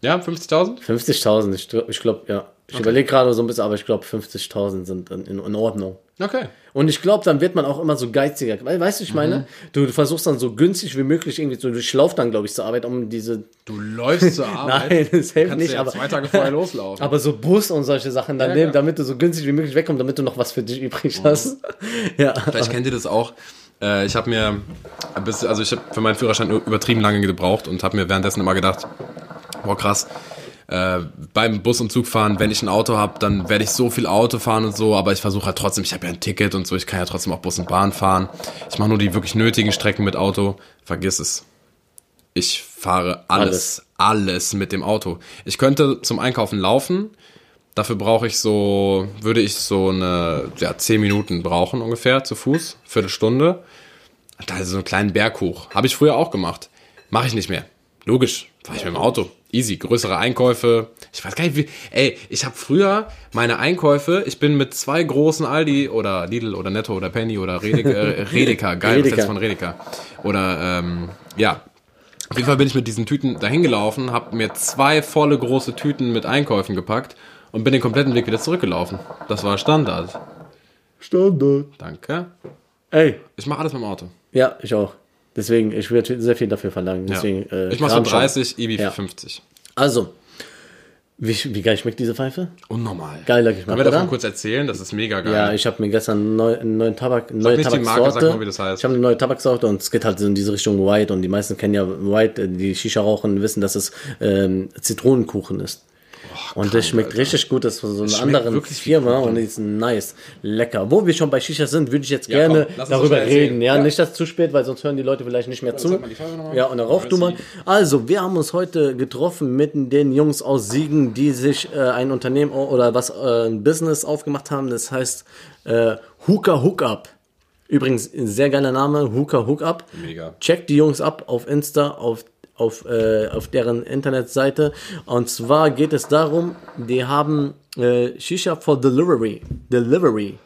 Speaker 2: Ja, 50.000?
Speaker 1: 50.000, ich, ich glaube, ja. Ich überlege gerade so ein bisschen, aber ich glaube 50.000 sind in, in, in Ordnung.
Speaker 2: Okay.
Speaker 1: Und ich glaube, dann wird man auch immer so geiziger. Weißt du, ich meine, du, du versuchst dann so günstig wie möglich irgendwie so, du schlaufst dann, glaube ich, zur Arbeit, um diese,
Speaker 2: Du läufst zur Arbeit.
Speaker 1: nein, das hilft
Speaker 2: Kannst
Speaker 1: nicht,
Speaker 2: ja
Speaker 1: aber,
Speaker 2: zwei Tage vorher loslaufen.
Speaker 1: aber so Bus und solche Sachen dann
Speaker 2: Ja,
Speaker 1: nehmen,
Speaker 2: klar.
Speaker 1: damit du so günstig wie möglich wegkommst, damit du noch was für dich übrig hast. ja.
Speaker 2: Vielleicht kennt ihr das auch. Äh, ich habe mir, also ich habe für meinen Führerschein übertrieben lange gebraucht und habe mir währenddessen immer gedacht, boah krass, äh, beim Bus- und Zugfahren, wenn ich ein Auto habe, dann werde ich so viel Auto fahren und so, aber ich versuche halt trotzdem, ich habe ja ein Ticket und so, ich kann ja trotzdem auch Bus und Bahn fahren. Ich mache nur die wirklich nötigen Strecken mit Auto. Vergiss es. Ich fahre alles, alles, mit dem Auto. Ich könnte zum Einkaufen laufen. Dafür brauche ich so, würde ich so eine, ja, 10 Minuten brauchen ungefähr zu Fuß, Viertelstunde. Da ist so einen kleinen Berg hoch. Habe ich früher auch gemacht. Mache ich nicht mehr. Logisch, fahre ich mit dem Auto. Easy, größere Einkäufe. Ich weiß gar nicht, wie. Ey, ich habe früher meine Einkäufe, ich bin mit zwei großen Aldi oder Lidl oder Netto oder Penny oder Redeka, äh, Redeka geil,
Speaker 1: Redeka.
Speaker 2: das von Redeka. Oder, ähm, ja. Auf jeden Fall bin ich mit diesen Tüten dahin gelaufen, habe mir zwei volle große Tüten mit Einkäufen gepackt und bin den kompletten Weg wieder zurückgelaufen. Das war Standard.
Speaker 1: Standard.
Speaker 2: Danke.
Speaker 1: Ey,
Speaker 2: Ich mache alles mit dem Auto.
Speaker 1: ja, ich auch. Deswegen, ich würde sehr viel dafür verlangen. Deswegen, äh,
Speaker 2: ich mache so
Speaker 1: Kram schon.
Speaker 2: 30, Ibi
Speaker 1: Ja.
Speaker 2: 50.
Speaker 1: Also, wie, wie geil schmeckt diese Pfeife?
Speaker 2: Unnormal.
Speaker 1: Geiler Geschmack,
Speaker 2: Können wir davon
Speaker 1: oder?
Speaker 2: kurz erzählen? Das ist mega geil.
Speaker 1: Ja, ich habe mir gestern einen neuen, einen neuen Tabak, eine neue Tabaksorte.
Speaker 2: sag mal, wie das heißt.
Speaker 1: Ich habe eine neue Tabaksorte und es geht halt so in diese Richtung White und die meisten kennen ja White, äh, die Shisha rauchen, wissen, dass es ähm, Zitronenkuchen ist. Und das schmeckt richtig gut, das ist von so einer anderen Firma und ist nice, lecker. Wo wir schon bei Shisha sind, würde ich jetzt
Speaker 2: Ja,
Speaker 1: gerne
Speaker 2: komm,
Speaker 1: darüber reden. Ja,
Speaker 2: Ja.
Speaker 1: nicht, dass es zu spät, weil sonst hören die Leute vielleicht nicht mehr zu.
Speaker 2: die Pfeife nochmal.
Speaker 1: Ja, und dann rauch du mal. Also, wir haben uns heute getroffen mit den Jungs aus Siegen, die sich äh, ein Unternehmen oder was äh, ein Business aufgemacht haben. Das heißt äh, Hooker Hookup. Übrigens, ein sehr geiler Name, Hooker Hookup.
Speaker 2: Mega.
Speaker 1: Checkt die Jungs ab auf Insta, auf, auf, äh, auf deren Internetseite. Und zwar geht es darum, die haben äh, Shisha for Delivery. Delivery.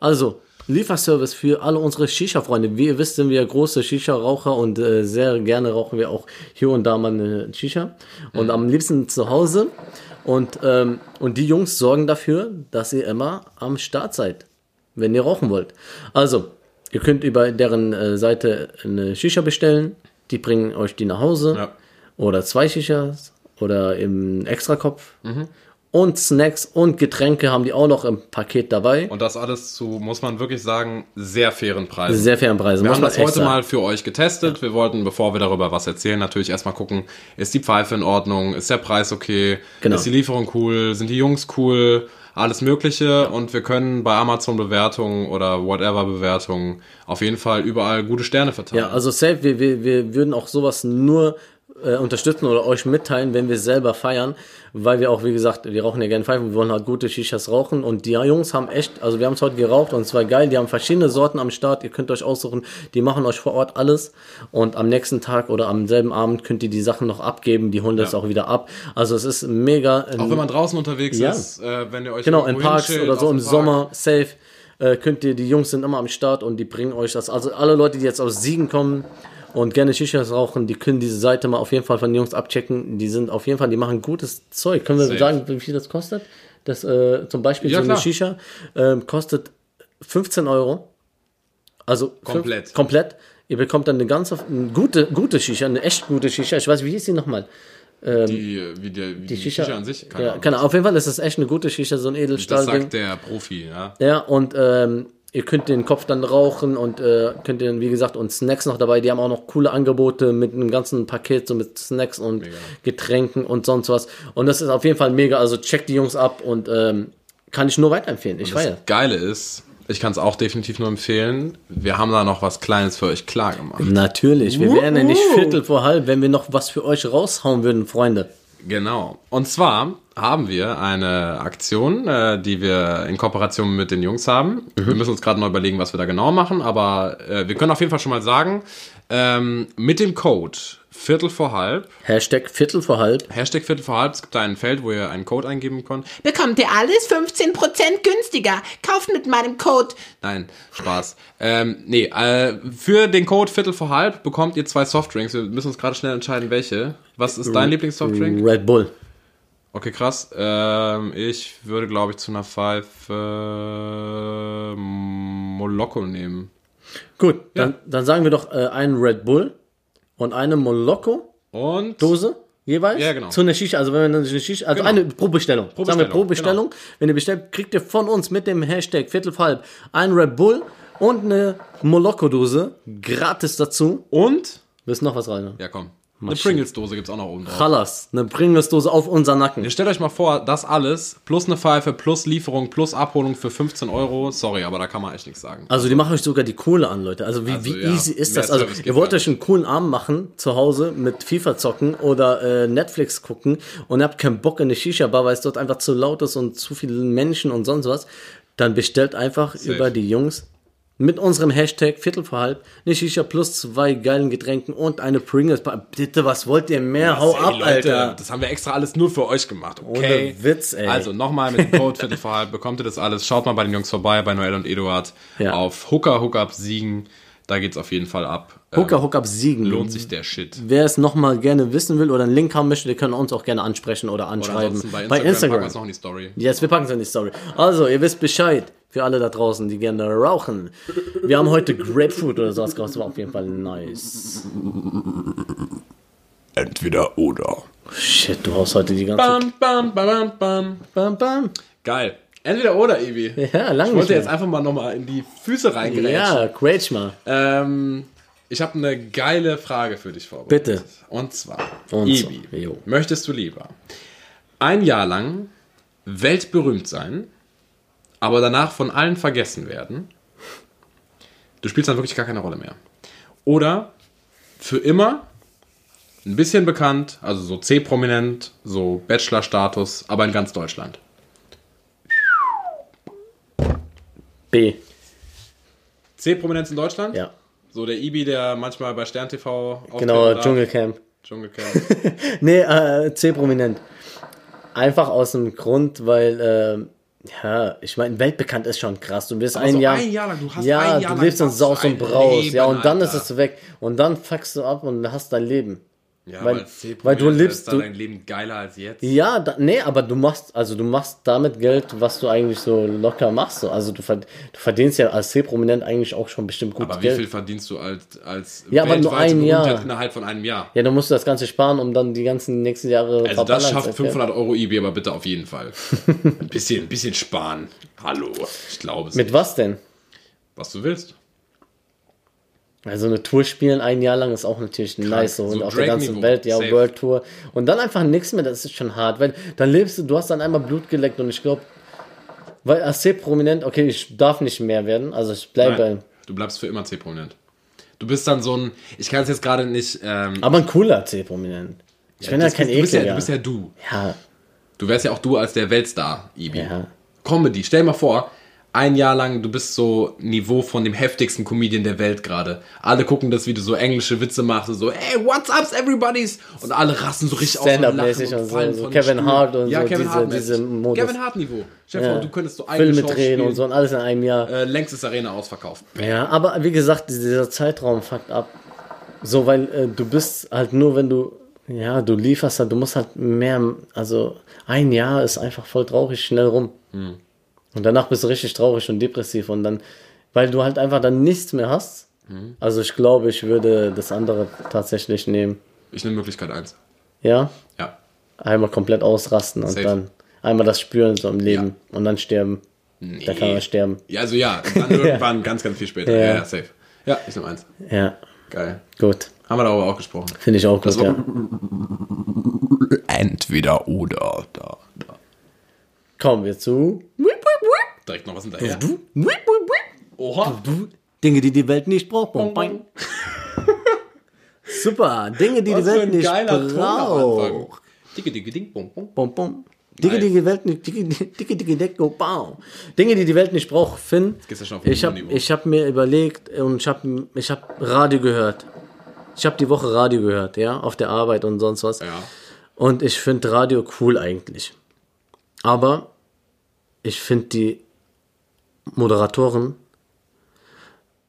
Speaker 1: Also, Lieferservice für alle unsere Shisha-Freunde. Wie ihr wisst, sind wir große Shisha-Raucher und äh, sehr gerne rauchen wir auch hier und da mal eine Shisha. Und am liebsten zu Hause. Und, ähm, und die Jungs sorgen dafür, dass ihr immer am Start seid, wenn ihr rauchen wollt. Also, ihr könnt über deren äh, Seite eine Shisha bestellen. Die bringen euch die nach Hause.
Speaker 2: Ja.
Speaker 1: Oder zwei Shishas. Oder im Extrakopf. Und Snacks und Getränke haben die auch noch im Paket dabei.
Speaker 2: Und das alles zu, muss man wirklich sagen, sehr fairen Preisen.
Speaker 1: Sehr fairen Preisen.
Speaker 2: wir
Speaker 1: muss
Speaker 2: haben das heute
Speaker 1: sagen.
Speaker 2: mal für euch getestet. Wir wollten, bevor wir darüber was erzählen, natürlich erstmal gucken, ist die Pfeife in Ordnung, ist der Preis okay,
Speaker 1: Genau.
Speaker 2: ist die Lieferung cool, sind die Jungs cool, alles Mögliche. Und wir können bei Amazon Bewertungen oder whatever Bewertungen auf jeden Fall überall gute Sterne verteilen.
Speaker 1: Ja, also safe, wir, wir, wir würden auch sowas nur äh, unterstützen oder euch mitteilen, wenn wir selber feiern, weil wir auch, wie gesagt, wir rauchen ja gerne Pfeifen, wir wollen halt gute Shishas rauchen und die Jungs haben echt, also wir haben es heute geraucht und es war geil, die haben verschiedene Sorten am Start, ihr könnt euch aussuchen, die machen euch vor Ort alles und am nächsten Tag oder am selben Abend könnt ihr die Sachen noch abgeben, die holen das
Speaker 2: Ja.
Speaker 1: auch wieder ab, also es ist mega...
Speaker 2: Auch wenn man draußen unterwegs
Speaker 1: Ja.
Speaker 2: ist, äh, wenn ihr euch
Speaker 1: Genau, in Parks oder so im
Speaker 2: Park.
Speaker 1: Sommer, safe. Äh, könnt ihr, die Jungs sind immer am Start und die bringen euch das. Also alle Leute, die jetzt aus Siegen kommen und gerne Shishas rauchen, die können diese Seite mal auf jeden Fall von den Jungs abchecken. Die sind auf jeden Fall, die machen gutes Zeug. Können wir
Speaker 2: Safe.
Speaker 1: sagen, wie viel das kostet? Das äh, zum Beispiel
Speaker 2: Ja,
Speaker 1: so eine
Speaker 2: klar.
Speaker 1: Shisha ähm, kostet 15 Euro. Also fünf-
Speaker 2: Komplett.
Speaker 1: komplett. Ihr bekommt dann eine ganze eine gute, gute Shisha, eine echt gute Shisha. Ich weiß, wie hieß die nochmal?
Speaker 2: Die, wie die, wie die,
Speaker 1: Shisha,
Speaker 2: Shisha, an sich, keine
Speaker 1: ja,
Speaker 2: Ahnung.
Speaker 1: keine. Auf jeden Fall ist das echt eine gute Shisha, so ein
Speaker 2: Das
Speaker 1: Edelstahl.
Speaker 2: sagt der Profi, ja.
Speaker 1: Ja, und ähm, ihr könnt den Kopf dann rauchen und äh, könnt den, wie gesagt, und Snacks noch dabei. Die haben auch noch coole Angebote mit einem ganzen Paket, so mit Snacks und
Speaker 2: Mega.
Speaker 1: Getränken und sonst was. Und das ist auf jeden Fall mega. Also checkt die Jungs ab und ähm, kann ich nur weiterempfehlen. Ich
Speaker 2: Das
Speaker 1: feiere.
Speaker 2: Geile ist, ich kann es auch definitiv nur empfehlen, wir haben da noch was Kleines für euch klar gemacht.
Speaker 1: Natürlich, wir wären ja nicht Viertel vor halb, wenn wir noch was für euch raushauen würden, Freunde.
Speaker 2: Genau. Und zwar haben wir eine Aktion, äh, die wir in Kooperation mit den Jungs haben. Wir müssen uns gerade noch überlegen, was wir da genau machen, aber äh, wir können auf jeden Fall schon mal sagen, ähm, mit dem Code Viertel vor halb,
Speaker 1: Hashtag Viertel vor halb.
Speaker 2: Hashtag Viertel vor halb, es gibt da ein Feld, wo ihr einen Code eingeben könnt.
Speaker 3: Bekommt ihr alles 15% günstiger. Kauft mit meinem Code.
Speaker 2: Nein, Spaß. ähm, nee, äh, für den Code Viertel vor halb bekommt ihr zwei Softdrinks. Wir müssen uns gerade schnell entscheiden, welche. Was ist dein Lieblingssoftdrink?
Speaker 1: Red Bull.
Speaker 2: Okay, krass. Ähm, ich würde, glaube ich, zu einer Pfeife Moloko nehmen.
Speaker 1: Gut, dann, dann sagen wir doch äh, einen Red Bull und eine Moloko.
Speaker 2: Und
Speaker 1: Dose jeweils
Speaker 2: Ja, genau.
Speaker 1: zu einer Shisha. Also wenn wir eine Shisha, also
Speaker 2: Genau.
Speaker 1: eine pro Bestellung. Sagen wir
Speaker 2: Bestellung,
Speaker 1: pro Bestellung. Wenn ihr bestellt, kriegt ihr von uns mit dem Hashtag Viertel vor halb einen Red Bull und eine Moloko-Dose gratis dazu.
Speaker 2: und
Speaker 1: Willst noch was rein?
Speaker 2: ja, komm. Eine Pringles-Dose gibt's auch noch oben drauf.
Speaker 1: Chalas, eine Pringles-Dose auf unser Nacken.
Speaker 2: Ihr stellt euch mal vor, das alles plus eine Pfeife, plus Lieferung, plus Abholung für 15 Euro. Sorry, aber da kann man echt nichts sagen.
Speaker 1: Also die machen euch sogar die Kohle an, Leute. Also wie,
Speaker 2: Also,
Speaker 1: wie
Speaker 2: ja,
Speaker 1: easy ist das? Also
Speaker 2: Service
Speaker 1: ihr wollt euch einen coolen Abend machen zu Hause mit FIFA zocken oder äh, Netflix gucken und ihr habt keinen Bock in eine Shisha-Bar, weil es dort einfach zu laut ist und zu viele Menschen und sonst was. Dann bestellt einfach über die Jungs Mit unserem Hashtag Viertel vor halb, eine Shisha plus zwei geilen Getränken und eine Pringles. Bitte, was wollt ihr mehr? Hau
Speaker 2: Ey,
Speaker 1: ab,
Speaker 2: Leute,
Speaker 1: Alter.
Speaker 2: Das haben wir extra alles nur für euch gemacht, okay?
Speaker 1: Ohne Witz, ey.
Speaker 2: Also nochmal mit dem Code Viertel vor halb bekommt ihr das alles. Schaut mal bei den Jungs vorbei, bei Noel und Eduard.
Speaker 1: Ja.
Speaker 2: Auf Hooker Hookup Siegen. Da geht's auf jeden Fall ab. Ähm,
Speaker 1: Hooker, Hookup siegen.
Speaker 2: lohnt sich der Shit.
Speaker 1: Wer es nochmal gerne wissen will oder einen Link haben möchte, der kann uns auch gerne ansprechen oder
Speaker 2: Oder
Speaker 1: anschreiben.
Speaker 2: ansonsten bei
Speaker 1: bei
Speaker 2: Instagram,
Speaker 1: Instagram.
Speaker 2: packen wir es noch in die Story.
Speaker 1: Yes, wir packen es in die Story. Also, ihr wisst Bescheid. Für alle da draußen, die gerne rauchen. Wir haben heute Grapefruit oder sowas gemacht. Das war auf jeden Fall nice.
Speaker 2: Entweder oder.
Speaker 1: Shit, du haust heute die ganze...
Speaker 2: Bam, bam, bam, bam, bam.
Speaker 1: Bam, bam.
Speaker 2: Geil. Entweder oder, Ivi.
Speaker 1: Ja, lange
Speaker 2: Ich
Speaker 1: nicht
Speaker 2: wollte jetzt einfach mal nochmal in die Füße reingrätschen.
Speaker 1: Ja, Quatsch mal.
Speaker 2: Ähm, ich habe eine geile Frage für dich vorbereitet.
Speaker 1: Bitte.
Speaker 2: Und zwar,
Speaker 1: Und
Speaker 2: Ibi,
Speaker 1: zwar, jo.
Speaker 2: möchtest du lieber ein Jahr lang weltberühmt sein, aber danach von allen vergessen werden? Du spielst dann wirklich gar keine Rolle mehr. Oder für immer ein bisschen bekannt, also so C-prominent, so Bachelor-Status, aber in ganz Deutschland.
Speaker 1: B.
Speaker 2: C-Prominenz in Deutschland?
Speaker 1: Ja.
Speaker 2: So der Ibi, der manchmal bei Stern TV
Speaker 1: Genau. Dschungelcamp.
Speaker 2: Dschungelcamp.
Speaker 1: Nee, äh, C-prominent. Einfach aus dem Grund, weil, ähm, ja, ich meine, weltbekannt ist schon krass. Du bist
Speaker 2: Aber
Speaker 1: ein
Speaker 2: so
Speaker 1: Jahr.
Speaker 2: ein Jahr lang, du hast
Speaker 1: ja,
Speaker 2: ein Jahr
Speaker 1: du lebst und
Speaker 2: ein
Speaker 1: Braus.
Speaker 2: Leben,
Speaker 1: ja, und dann
Speaker 2: Alter.
Speaker 1: ist es weg. Und dann fuckst du ab und hast dein Leben.
Speaker 2: Ja,
Speaker 1: Weil-
Speaker 2: weil,
Speaker 1: du lebst- du-
Speaker 2: dein Leben geiler als jetzt.
Speaker 1: Ja, da, nee, aber du machst, also du machst damit Geld, was du eigentlich so locker machst. So. Also du, du verdienst ja als C-Prominent eigentlich auch schon bestimmt gut
Speaker 2: Aber wie
Speaker 1: Geld.
Speaker 2: viel verdienst du als, als
Speaker 1: Ja, aber nur ein Jahr.
Speaker 2: Innerhalb von einem Jahr?
Speaker 1: Ja, dann musst du das Ganze sparen, um dann die ganzen nächsten Jahre
Speaker 2: Also das schafft
Speaker 1: zu können.
Speaker 2: 500 Euro IB, aber bitte auf jeden Fall. Ein bisschen, ein bisschen sparen. Hallo, ich glaube es.
Speaker 1: Mit
Speaker 2: nicht.
Speaker 1: was denn?
Speaker 2: Was du willst.
Speaker 1: Also eine Tour spielen ein Jahr lang ist auch natürlich nice so,
Speaker 2: So
Speaker 1: und auf der ganzen Welt, ja,
Speaker 2: Safe.
Speaker 1: World Tour. Und dann einfach nichts mehr, das ist schon hart, weil dann lebst du, du hast dann einmal Blut geleckt und ich glaube, weil als C-Prominent, okay, ich darf nicht mehr werden, also ich bleibe
Speaker 2: Nein, du bleibst für immer C-Prominent. Du bist dann so ein, ich kann es jetzt gerade nicht, ähm,
Speaker 1: aber ein cooler C-Prominent. Ich bin ja kein
Speaker 2: bist, du, bist ja,
Speaker 1: Ekel,
Speaker 2: du bist ja du.
Speaker 1: ja.
Speaker 2: Du wärst ja auch du als der Weltstar, Ibi.
Speaker 1: Ja.
Speaker 2: Comedy, stell dir mal vor, ein Jahr lang, du bist so Niveau von dem heftigsten Comedian der Welt gerade. Alle gucken das, wie du so englische Witze machst, und so, hey, what's up, everybody's? Und alle rasten so richtig aus und lachen
Speaker 1: und so,
Speaker 2: fallen
Speaker 1: so
Speaker 2: von
Speaker 1: Kevin. Hart und
Speaker 2: ja,
Speaker 1: so,
Speaker 2: Kevin
Speaker 1: diese-
Speaker 2: Hart
Speaker 1: diese Modus.
Speaker 2: Kevin Hart Niveau. Dir
Speaker 1: Ja.
Speaker 2: du könntest so eigene
Speaker 1: Filme drehen und so und alles in einem Jahr.
Speaker 2: Äh, längstes Arena ausverkauft.
Speaker 1: Ja, aber wie gesagt, dieser Zeitraum fuckt ab. So, weil äh, du bist halt nur, wenn du, ja, du lieferst halt, du musst halt mehr, also ein Jahr ist einfach voll traurig, schnell rum.
Speaker 2: Hm.
Speaker 1: Und danach bist du richtig traurig und depressiv und dann, weil du halt einfach dann nichts mehr hast.
Speaker 2: Hm.
Speaker 1: Also ich glaube, ich würde das andere tatsächlich nehmen.
Speaker 2: Ich nehme Möglichkeit eins.
Speaker 1: Ja,
Speaker 2: Ja.
Speaker 1: einmal komplett ausrasten und
Speaker 2: Safe.
Speaker 1: dann einmal das spüren so im Leben und dann sterben.
Speaker 2: Nee.
Speaker 1: Da kann man sterben.
Speaker 2: Ja, also ja, dann irgendwann ganz, ganz viel später.
Speaker 1: Ja.
Speaker 2: Ja, ja, safe. Ja, ich nehme eins.
Speaker 1: Ja,
Speaker 2: Geil.
Speaker 1: gut.
Speaker 2: Haben wir darüber auch gesprochen.
Speaker 1: Finde ich auch gut,
Speaker 2: war-
Speaker 1: ja.
Speaker 2: Entweder oder. Da, da.
Speaker 1: Kommen wir zu
Speaker 2: Direkt noch was hinterher.
Speaker 1: Wip, wip.
Speaker 2: Oha.
Speaker 1: Dinge, die die Welt nicht braucht. Bom, bang. Super. Dinge, die die
Speaker 2: Was für
Speaker 1: Welt nicht braucht.
Speaker 2: Dicke, dicke, ding, bum, bum.
Speaker 1: Bom, bom. Dinge, die die Welt nicht, dicke, dicke, dicke, dicke, bau. Dinge, die die Welt nicht braucht, Finn.
Speaker 2: geht's ja schon auf
Speaker 1: Ich habe hab mir überlegt und ich habe ich hab Radio gehört. Ich habe die Woche Radio gehört, ja, auf der Arbeit und sonst was.
Speaker 2: Ja.
Speaker 1: Und ich finde Radio cool eigentlich. Aber ich finde die Moderatoren,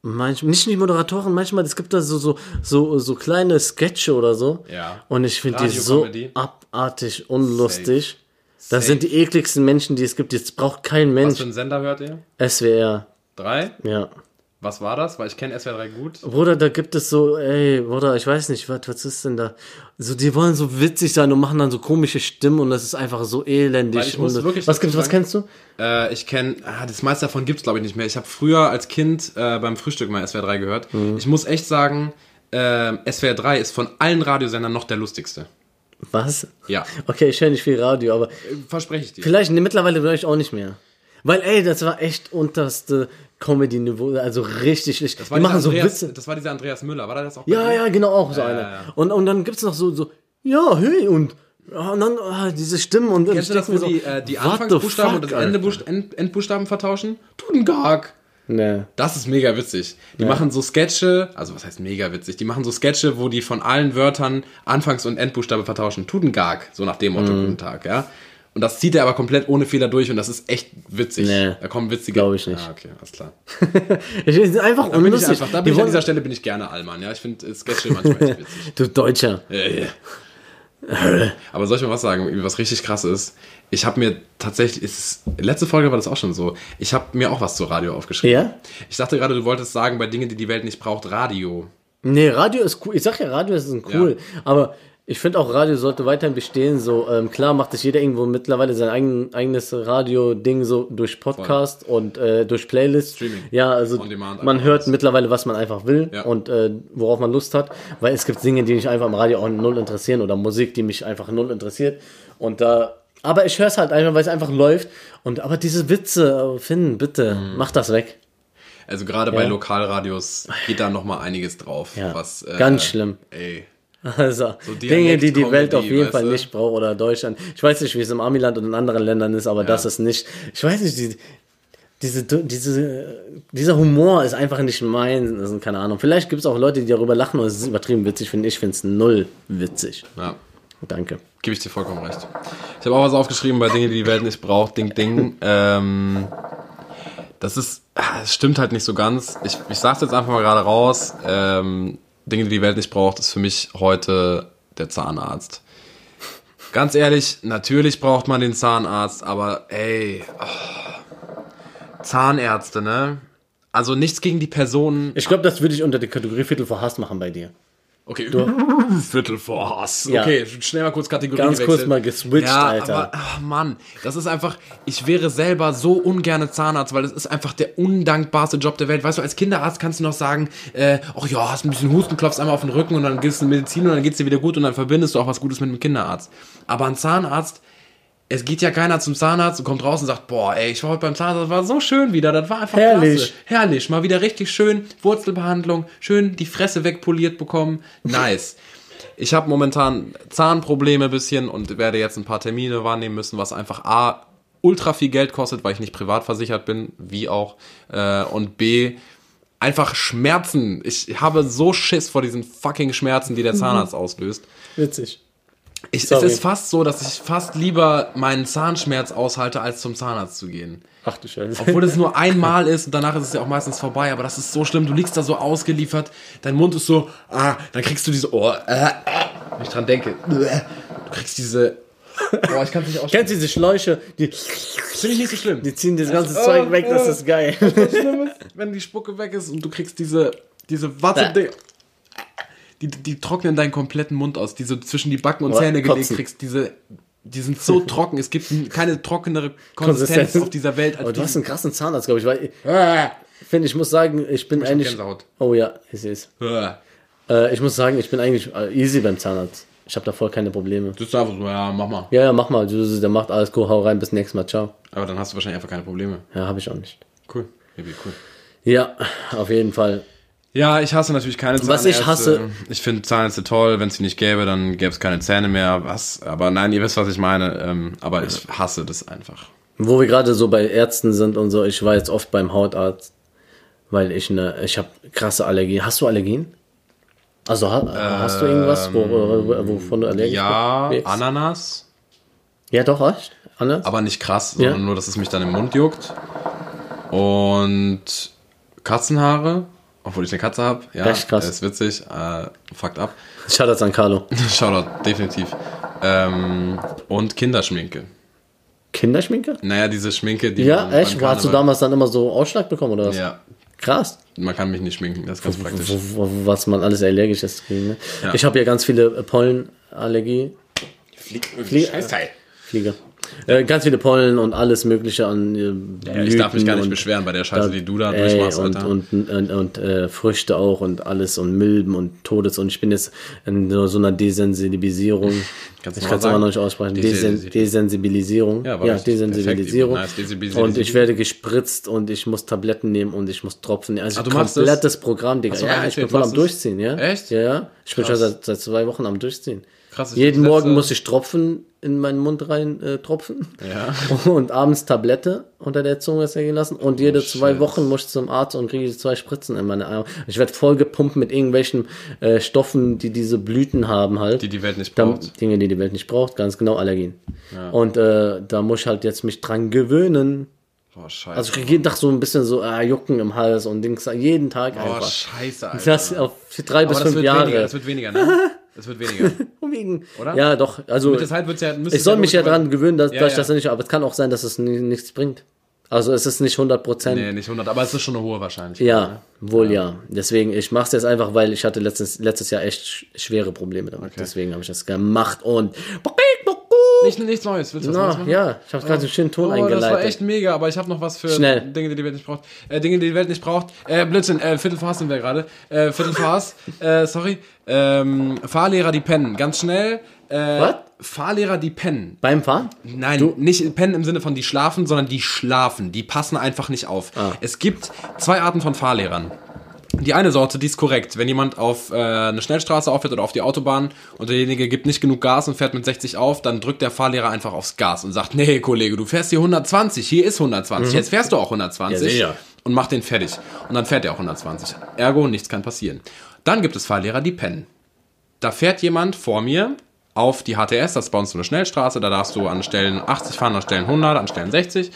Speaker 1: manchmal, nicht die Moderatoren, manchmal, es gibt da so, so, so, so kleine Sketche oder so.
Speaker 2: Ja.
Speaker 1: Und ich finde die so abartig unlustig. Das
Speaker 2: Safe.
Speaker 1: sind die ekligsten Menschen, die es gibt. Jetzt braucht kein
Speaker 2: Was
Speaker 1: Mensch
Speaker 2: für einen Sender hört ihr?
Speaker 1: SWR.
Speaker 2: Drei?
Speaker 1: Ja.
Speaker 2: Was war das? Weil ich kenne SWR 3 gut.
Speaker 1: Bruder, da gibt es so, ey, Bruder, ich weiß nicht, was, was ist denn da? So, die wollen so witzig sein und machen dann so komische Stimmen und das ist einfach so elendig.
Speaker 2: Weil ich muss
Speaker 1: und,
Speaker 2: wirklich
Speaker 1: was gibt's, was kennst du?
Speaker 2: Äh, ich kenne, ah, das meiste davon gibt's glaube ich nicht mehr. Ich habe früher als Kind äh, beim Frühstück mal SWR 3 gehört.
Speaker 1: Mhm.
Speaker 2: Ich muss echt sagen, äh, SWR 3 ist von allen Radiosendern noch der lustigste.
Speaker 1: Was?
Speaker 2: Ja,
Speaker 1: Okay, ich höre nicht viel Radio, aber
Speaker 2: verspreche ich dir.
Speaker 1: vielleicht, ne, mittlerweile höre ich auch nicht mehr. Weil, ey, das war echt unterste Comedy-Niveau, also richtig.
Speaker 2: Das
Speaker 1: Die machen so
Speaker 2: Andreas,
Speaker 1: Witze.
Speaker 2: das war dieser Andreas Müller, war das auch
Speaker 1: Ja, ja, genau, auch so
Speaker 2: Ja,
Speaker 1: einer.
Speaker 2: ja.
Speaker 1: Und, und dann gibt's noch so, so, ja, hey, und, ja, und dann ah, diese Stimmen und
Speaker 2: Kennst du
Speaker 1: ich
Speaker 2: das, wo
Speaker 1: mir
Speaker 2: die,
Speaker 1: so,
Speaker 2: äh, die Anfangsbuchstaben
Speaker 1: fuck,
Speaker 2: und das
Speaker 1: Alter?
Speaker 2: Endebust- End Endbuchstaben vertauschen? Guten Tag.
Speaker 1: Ne.
Speaker 2: Das ist mega witzig. Die machen so Sketche, also was heißt mega witzig? Die machen so Sketche, wo die von allen Wörtern Anfangs- und Endbuchstabe vertauschen. Tutengag, so nach dem Motto
Speaker 1: Mhm.
Speaker 2: Guten Tag, ja. Und das zieht er aber komplett ohne Fehler durch und das ist echt witzig.
Speaker 1: Nee,
Speaker 2: da kommen witzige.
Speaker 1: glaub ich nicht.
Speaker 2: Ah, okay, alles klar.
Speaker 1: Ich bin einfach
Speaker 2: Da bin ich
Speaker 1: unlustig.
Speaker 2: einfach, da bin ich an dieser Stelle bin ich gerne Allmann, ja. Ich finde äh, Sketche manchmal echt witzig.
Speaker 1: du Deutscher.
Speaker 2: Ja, ja. Aber soll ich mal was sagen, was richtig krass ist? Ich habe mir tatsächlich, ist, letzte Folge war das auch schon so, ich habe mir auch was zu Radio aufgeschrieben.
Speaker 1: Ja?
Speaker 2: Ich dachte gerade, du wolltest sagen, bei Dingen, die die Welt nicht braucht, Radio.
Speaker 1: Nee, Radio ist cool. Ich sag ja, Radio ist cool. Aber ich finde auch, Radio sollte weiterhin bestehen. So, ähm, klar macht sich jeder irgendwo mittlerweile sein eigen, eigenes Radio-Ding so durch Podcast und äh, durch Playlist.
Speaker 2: Streaming.
Speaker 1: Ja, also man hört
Speaker 2: alles.
Speaker 1: mittlerweile, was man einfach will
Speaker 2: Ja.
Speaker 1: und äh, worauf man Lust hat. Weil es gibt Dinge, die mich einfach im Radio auch null interessieren oder Musik, die mich einfach null interessiert. Und da. aber ich höre es halt einfach, weil es einfach läuft. Und aber diese Witze, äh, Finn, bitte,
Speaker 2: Mhm.
Speaker 1: mach das weg.
Speaker 2: Also gerade bei
Speaker 1: Ja.
Speaker 2: Lokalradios geht da noch mal einiges drauf.
Speaker 1: Ja,
Speaker 2: was, äh,
Speaker 1: ganz schlimm.
Speaker 2: Ey.
Speaker 1: Also, Dinge, die die Welt auf jeden Fall
Speaker 2: du?
Speaker 1: nicht braucht oder Deutschland. Ich weiß nicht, wie es im Amiland und in anderen Ländern ist, aber das ist nicht. Ich weiß nicht, die, diese, diese, dieser Humor ist einfach nicht mein. Also, keine Ahnung. Vielleicht gibt es auch Leute, die darüber lachen und es ist übertrieben witzig. Finde ich, finde es null witzig.
Speaker 2: Ja.
Speaker 1: Danke.
Speaker 2: Gebe ich dir vollkommen recht. Ich habe auch was aufgeschrieben bei Dingen, die die Welt nicht braucht. Ding, ding. Ähm, das ist, ah, es stimmt halt nicht so ganz. Ich, ich sag's jetzt einfach mal gerade raus. Ähm, Dinge, die die Welt nicht braucht, ist für mich heute der Zahnarzt. Ganz ehrlich, natürlich braucht man den Zahnarzt, aber ey, oh, Zahnärzte, ne? Also nichts gegen die Personen.
Speaker 1: Ich glaube, das würde ich unter die Kategorie Viertel vor Hass machen bei dir.
Speaker 2: Okay, Viertel vor Hass.
Speaker 1: Ja.
Speaker 2: Okay, schnell mal kurz Kategorie
Speaker 1: Ganz kurz mal geswitcht,
Speaker 2: ja,
Speaker 1: Alter.
Speaker 2: Aber, ach Mann, das ist einfach, ich wäre selber so ungerne Zahnarzt, weil es ist einfach der undankbarste Job der Welt. Weißt du, als Kinderarzt kannst du noch sagen, äh, ach ja, hast ein bisschen Husten, klopfst einmal auf den Rücken und dann gibst du Medizin und dann geht's dir wieder gut und dann verbindest du auch was Gutes mit dem Kinderarzt. Aber ein Zahnarzt, es geht ja keiner zum Zahnarzt und kommt raus und sagt, boah, ey, ich war heute beim Zahnarzt, das war so schön wieder, das war einfach
Speaker 1: Herrlich.
Speaker 2: klasse. Herrlich, mal wieder richtig schön Wurzelbehandlung, schön die Fresse wegpoliert bekommen. Nice. Ich habe momentan Zahnprobleme ein bisschen und werde jetzt ein paar Termine wahrnehmen müssen, was einfach A, ultra viel Geld kostet, weil ich nicht privat versichert bin, wie auch, äh, und B, einfach Schmerzen. Ich habe so Schiss vor diesen fucking Schmerzen, die der Zahnarzt auslöst.
Speaker 1: Witzig.
Speaker 2: Ich, es ist fast so, dass ich fast lieber meinen Zahnschmerz aushalte, als zum Zahnarzt zu gehen.
Speaker 1: Ach du Scheiße.
Speaker 2: Obwohl es nur einmal ist und danach ist es ja auch meistens vorbei, aber das ist so schlimm. Du liegst da so ausgeliefert, dein Mund ist so, ah, dann kriegst du diese, oh, äh, äh, wenn ich dran denke, äh, du kriegst diese, oh, ich kann es nicht aussprechen.
Speaker 1: Kennst du diese Schläuche? Die,
Speaker 2: Finde ich nicht so schlimm.
Speaker 1: die ziehen das ganze
Speaker 2: Oh,
Speaker 1: Zeug weg, das
Speaker 2: oh.
Speaker 1: ist geil.
Speaker 2: Was schlimm ist, wenn die Spucke weg ist und du kriegst diese, diese Watte. Die, die trocknen deinen kompletten Mund aus, die so zwischen die Backen und
Speaker 1: Boah,
Speaker 2: Zähne gelegt
Speaker 1: kotzen.
Speaker 2: kriegst, diese, die sind so trocken, es gibt keine trockenere Konsistenz
Speaker 1: Konsistenz.
Speaker 2: auf dieser Welt
Speaker 1: Aber du hast einen krassen Zahnarzt, glaube ich, weil, äh, finde ich muss sagen, ich bin
Speaker 2: hab
Speaker 1: eigentlich, oh ja, ich sehe es.
Speaker 2: Äh.
Speaker 1: Äh, ich muss sagen, ich bin eigentlich äh, easy beim Zahnarzt. Ich habe da voll keine Probleme.
Speaker 2: Du bist einfach so, ja, mach mal.
Speaker 1: Ja, ja, mach mal, du, der macht alles cool, hau rein, bis nächstes Mal, ciao.
Speaker 2: Aber dann hast du wahrscheinlich einfach keine Probleme.
Speaker 1: Ja, habe ich auch nicht.
Speaker 2: Cool. Baby, cool.
Speaker 1: Ja, auf jeden Fall.
Speaker 2: Ja, ich hasse natürlich keine Zahnärzte.
Speaker 1: Was ich hasse-
Speaker 2: Ich finde Zahnärzte toll. Wenn es sie nicht gäbe, dann gäbe es keine Zähne mehr. Was? Aber nein, ihr wisst, was ich meine. Ähm, aber ich hasse das einfach.
Speaker 1: Wo wir gerade so bei Ärzten sind und so, ich war jetzt oft beim Hautarzt, weil ich eine, ich habe krasse Allergien. Hast du Allergien? Also ha, hast du irgendwas, wo, wo, wovon du allergisch
Speaker 2: Ja,
Speaker 1: bist?
Speaker 2: Ananas.
Speaker 1: Ja, doch, echt? Anders?
Speaker 2: Aber nicht krass, sondern
Speaker 1: Ja.
Speaker 2: nur, dass es mich dann im Mund juckt. Und Katzenhaare. Obwohl ich eine Katze habe. Ja,
Speaker 1: Echt krass.
Speaker 2: ist witzig. Äh, fucked up.
Speaker 1: Shoutouts an Carlo.
Speaker 2: Shoutout, definitiv. Ähm, und Kinderschminke.
Speaker 1: Kinderschminke?
Speaker 2: Naja, diese Schminke, die
Speaker 1: Ja,
Speaker 2: man
Speaker 1: echt? Hast du damals dann immer so Ausschlag bekommen oder was?
Speaker 2: Ja,
Speaker 1: Krass.
Speaker 2: man kann mich nicht schminken, das ist ganz praktisch.
Speaker 1: Wo, wo, was man alles allergisch ist. Ne?
Speaker 2: Ja.
Speaker 1: Ich habe ja ganz viele Pollenallergie. Flie-
Speaker 2: Scheißteil.
Speaker 1: Flieger. Äh, ganz viele Pollen und alles Mögliche an äh,
Speaker 2: Ja, ich darf mich gar nicht beschweren bei der Scheiße, die du da
Speaker 1: Ey,
Speaker 2: durchmachst,
Speaker 1: und, und, und, und äh, Früchte auch und alles und Milben und Todes und ich bin jetzt in so, einer Desensibilisierung.
Speaker 2: Kannst
Speaker 1: ich kann es immer noch nicht aussprechen. Desen
Speaker 2: Desensi-
Speaker 1: Desensibilisierung.
Speaker 2: Ja,
Speaker 1: Ja. Desensibilisierung.
Speaker 2: Nice.
Speaker 1: Und ich werde gespritzt und ich muss Tabletten nehmen und ich muss Tropfen. Also
Speaker 2: Ah, du machst
Speaker 1: komplettes Programm, Digga. Ja, ich bin voll am
Speaker 2: das?
Speaker 1: Durchziehen, ja.
Speaker 2: Echt?
Speaker 1: Ja, ja. Ich bin schon seit, seit zwei Wochen am Durchziehen.
Speaker 2: Krass,
Speaker 1: Jeden Morgen muss ich Tropfen in meinen Mund rein äh, tropfen.
Speaker 2: Ja.
Speaker 1: Und abends Tablette unter der Zunge ergehen lassen. Und jede zwei
Speaker 2: Oh, shit.
Speaker 1: Wochen muss ich zum Arzt und kriege zwei Spritzen in meine Eier. Ich werde voll gepumpt mit irgendwelchen äh, Stoffen, die diese Blüten haben halt.
Speaker 2: Die die Welt nicht
Speaker 1: Da,
Speaker 2: braucht.
Speaker 1: Dinge, die die Welt nicht braucht, ganz genau Allergien. Und äh, da muss ich halt jetzt mich dran gewöhnen.
Speaker 2: Boah, scheiße.
Speaker 1: Also ich kriege jeden Tag so ein bisschen so äh, Jucken im Hals und Dings, jeden Tag
Speaker 2: Boah,
Speaker 1: einfach.
Speaker 2: scheiße, Alter.
Speaker 1: Das auf drei bis
Speaker 2: Aber das
Speaker 1: fünf Jahre.
Speaker 2: weniger, das wird weniger, ne? Das wird weniger.
Speaker 1: Wegen-
Speaker 2: Oder?
Speaker 1: Ja, doch. Also
Speaker 2: Mit Zeit wird's ja,
Speaker 1: ich soll
Speaker 2: ja
Speaker 1: mich ja dran gewöhnen, dass,
Speaker 2: Ja,
Speaker 1: dass ich
Speaker 2: ja.
Speaker 1: das nicht, aber es kann auch sein, dass es ni- nichts bringt. Also es ist nicht 100 Prozent.
Speaker 2: Nee, nicht 100, aber es ist schon eine hohe Wahrscheinlichkeit.
Speaker 1: Ja, wohl ja. Deswegen, ich mache es jetzt einfach, weil ich hatte letztes, letztes Jahr echt sch- schwere Probleme damit. Deswegen habe ich das gemacht und
Speaker 2: Nicht, nichts Neues. Willst du was
Speaker 1: Na,
Speaker 2: machen?
Speaker 1: ja, ich habe gerade einen schönen Ton
Speaker 2: Oh, das war
Speaker 1: eingeleitet.
Speaker 2: echt mega, aber ich habe noch was für
Speaker 1: Schnell.
Speaker 2: Dinge, die die Welt nicht braucht. Äh, Dinge, die die Welt nicht braucht. Äh, Blödsinn, äh, Viertel vor Hass sind wir gerade. Äh, Viertel vor Hass, äh, sorry. Ähm, Fahrlehrer, die pennen. Ganz schnell. Äh,
Speaker 1: Was?
Speaker 2: Fahrlehrer, die pennen.
Speaker 1: Beim Fahren?
Speaker 2: Nein, nicht pennen im Sinne von die schlafen, sondern die schlafen. Die passen einfach nicht auf.
Speaker 1: Ah.
Speaker 2: Es gibt zwei Arten von Fahrlehrern. Die eine Sorte, die ist korrekt. Wenn jemand auf äh, eine Schnellstraße auffährt oder auf die Autobahn und derjenige gibt nicht genug Gas und fährt mit 60 auf, dann drückt der Fahrlehrer einfach aufs Gas und sagt, nee, Kollege, du fährst hier 120, hier ist 120, jetzt fährst du auch 120
Speaker 1: Mhm. Ja,
Speaker 2: und macht den fertig. Und dann fährt er auch 120. Ergo, nichts kann passieren. Dann gibt es Fahrlehrer, die pennen. Da fährt jemand vor mir auf die HTS, das ist bei uns so eine Schnellstraße, da darfst du an Stellen 80 fahren, an Stellen 100, an Stellen 60.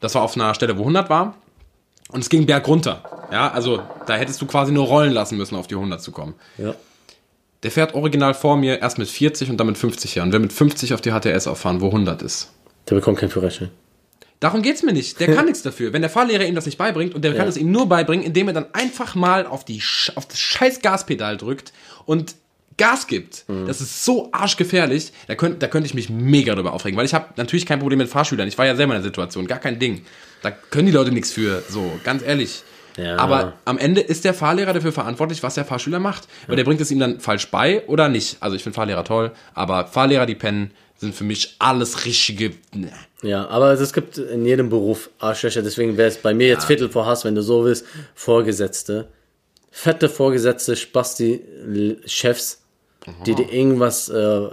Speaker 2: Das war auf einer Stelle, wo 100 war. Und es ging berg runter. Ja, also da hättest du quasi nur rollen lassen müssen, auf die 100 zu kommen.
Speaker 1: Ja.
Speaker 2: Der fährt original vor mir erst mit 40 und dann mit 50 her. Und will mit 50 auf die HTS auffahren, wo 100 ist.
Speaker 1: Der bekommt keinen Führerschein.
Speaker 2: Darum geht's mir nicht. Der kann nichts dafür. Wenn der Fahrlehrer ihm das nicht beibringt und der kann es ihm nur beibringen, indem er dann einfach mal auf, die, auf das scheiß Gaspedal drückt und Gas gibt. Das ist so arschgefährlich. Da könnte da könnte ich mich mega drüber aufregen, weil ich habe natürlich kein Problem mit Fahrschülern. Ich war ja selber in der Situation, gar kein Ding. Da können die Leute nichts für, so, ganz ehrlich.
Speaker 1: Ja.
Speaker 2: Aber amEnde ist der Fahrlehrer dafür verantwortlich, was der Fahrschüler macht. Weil der bringt es ihm dann falsch bei oder nicht. Also ich finde Fahrlehrer toll, aber Fahrlehrer, die pennen, sind für mich alles richtige. ne.
Speaker 1: Ja, aber es gibt in jedem Beruf Arschlöcher, deswegen wäre es bei mir jetzt Viertel vor Hass, wenn du so willst, Vorgesetzte. Fette Vorgesetzte, Spasti-Chefs, die dir irgendwas, äh,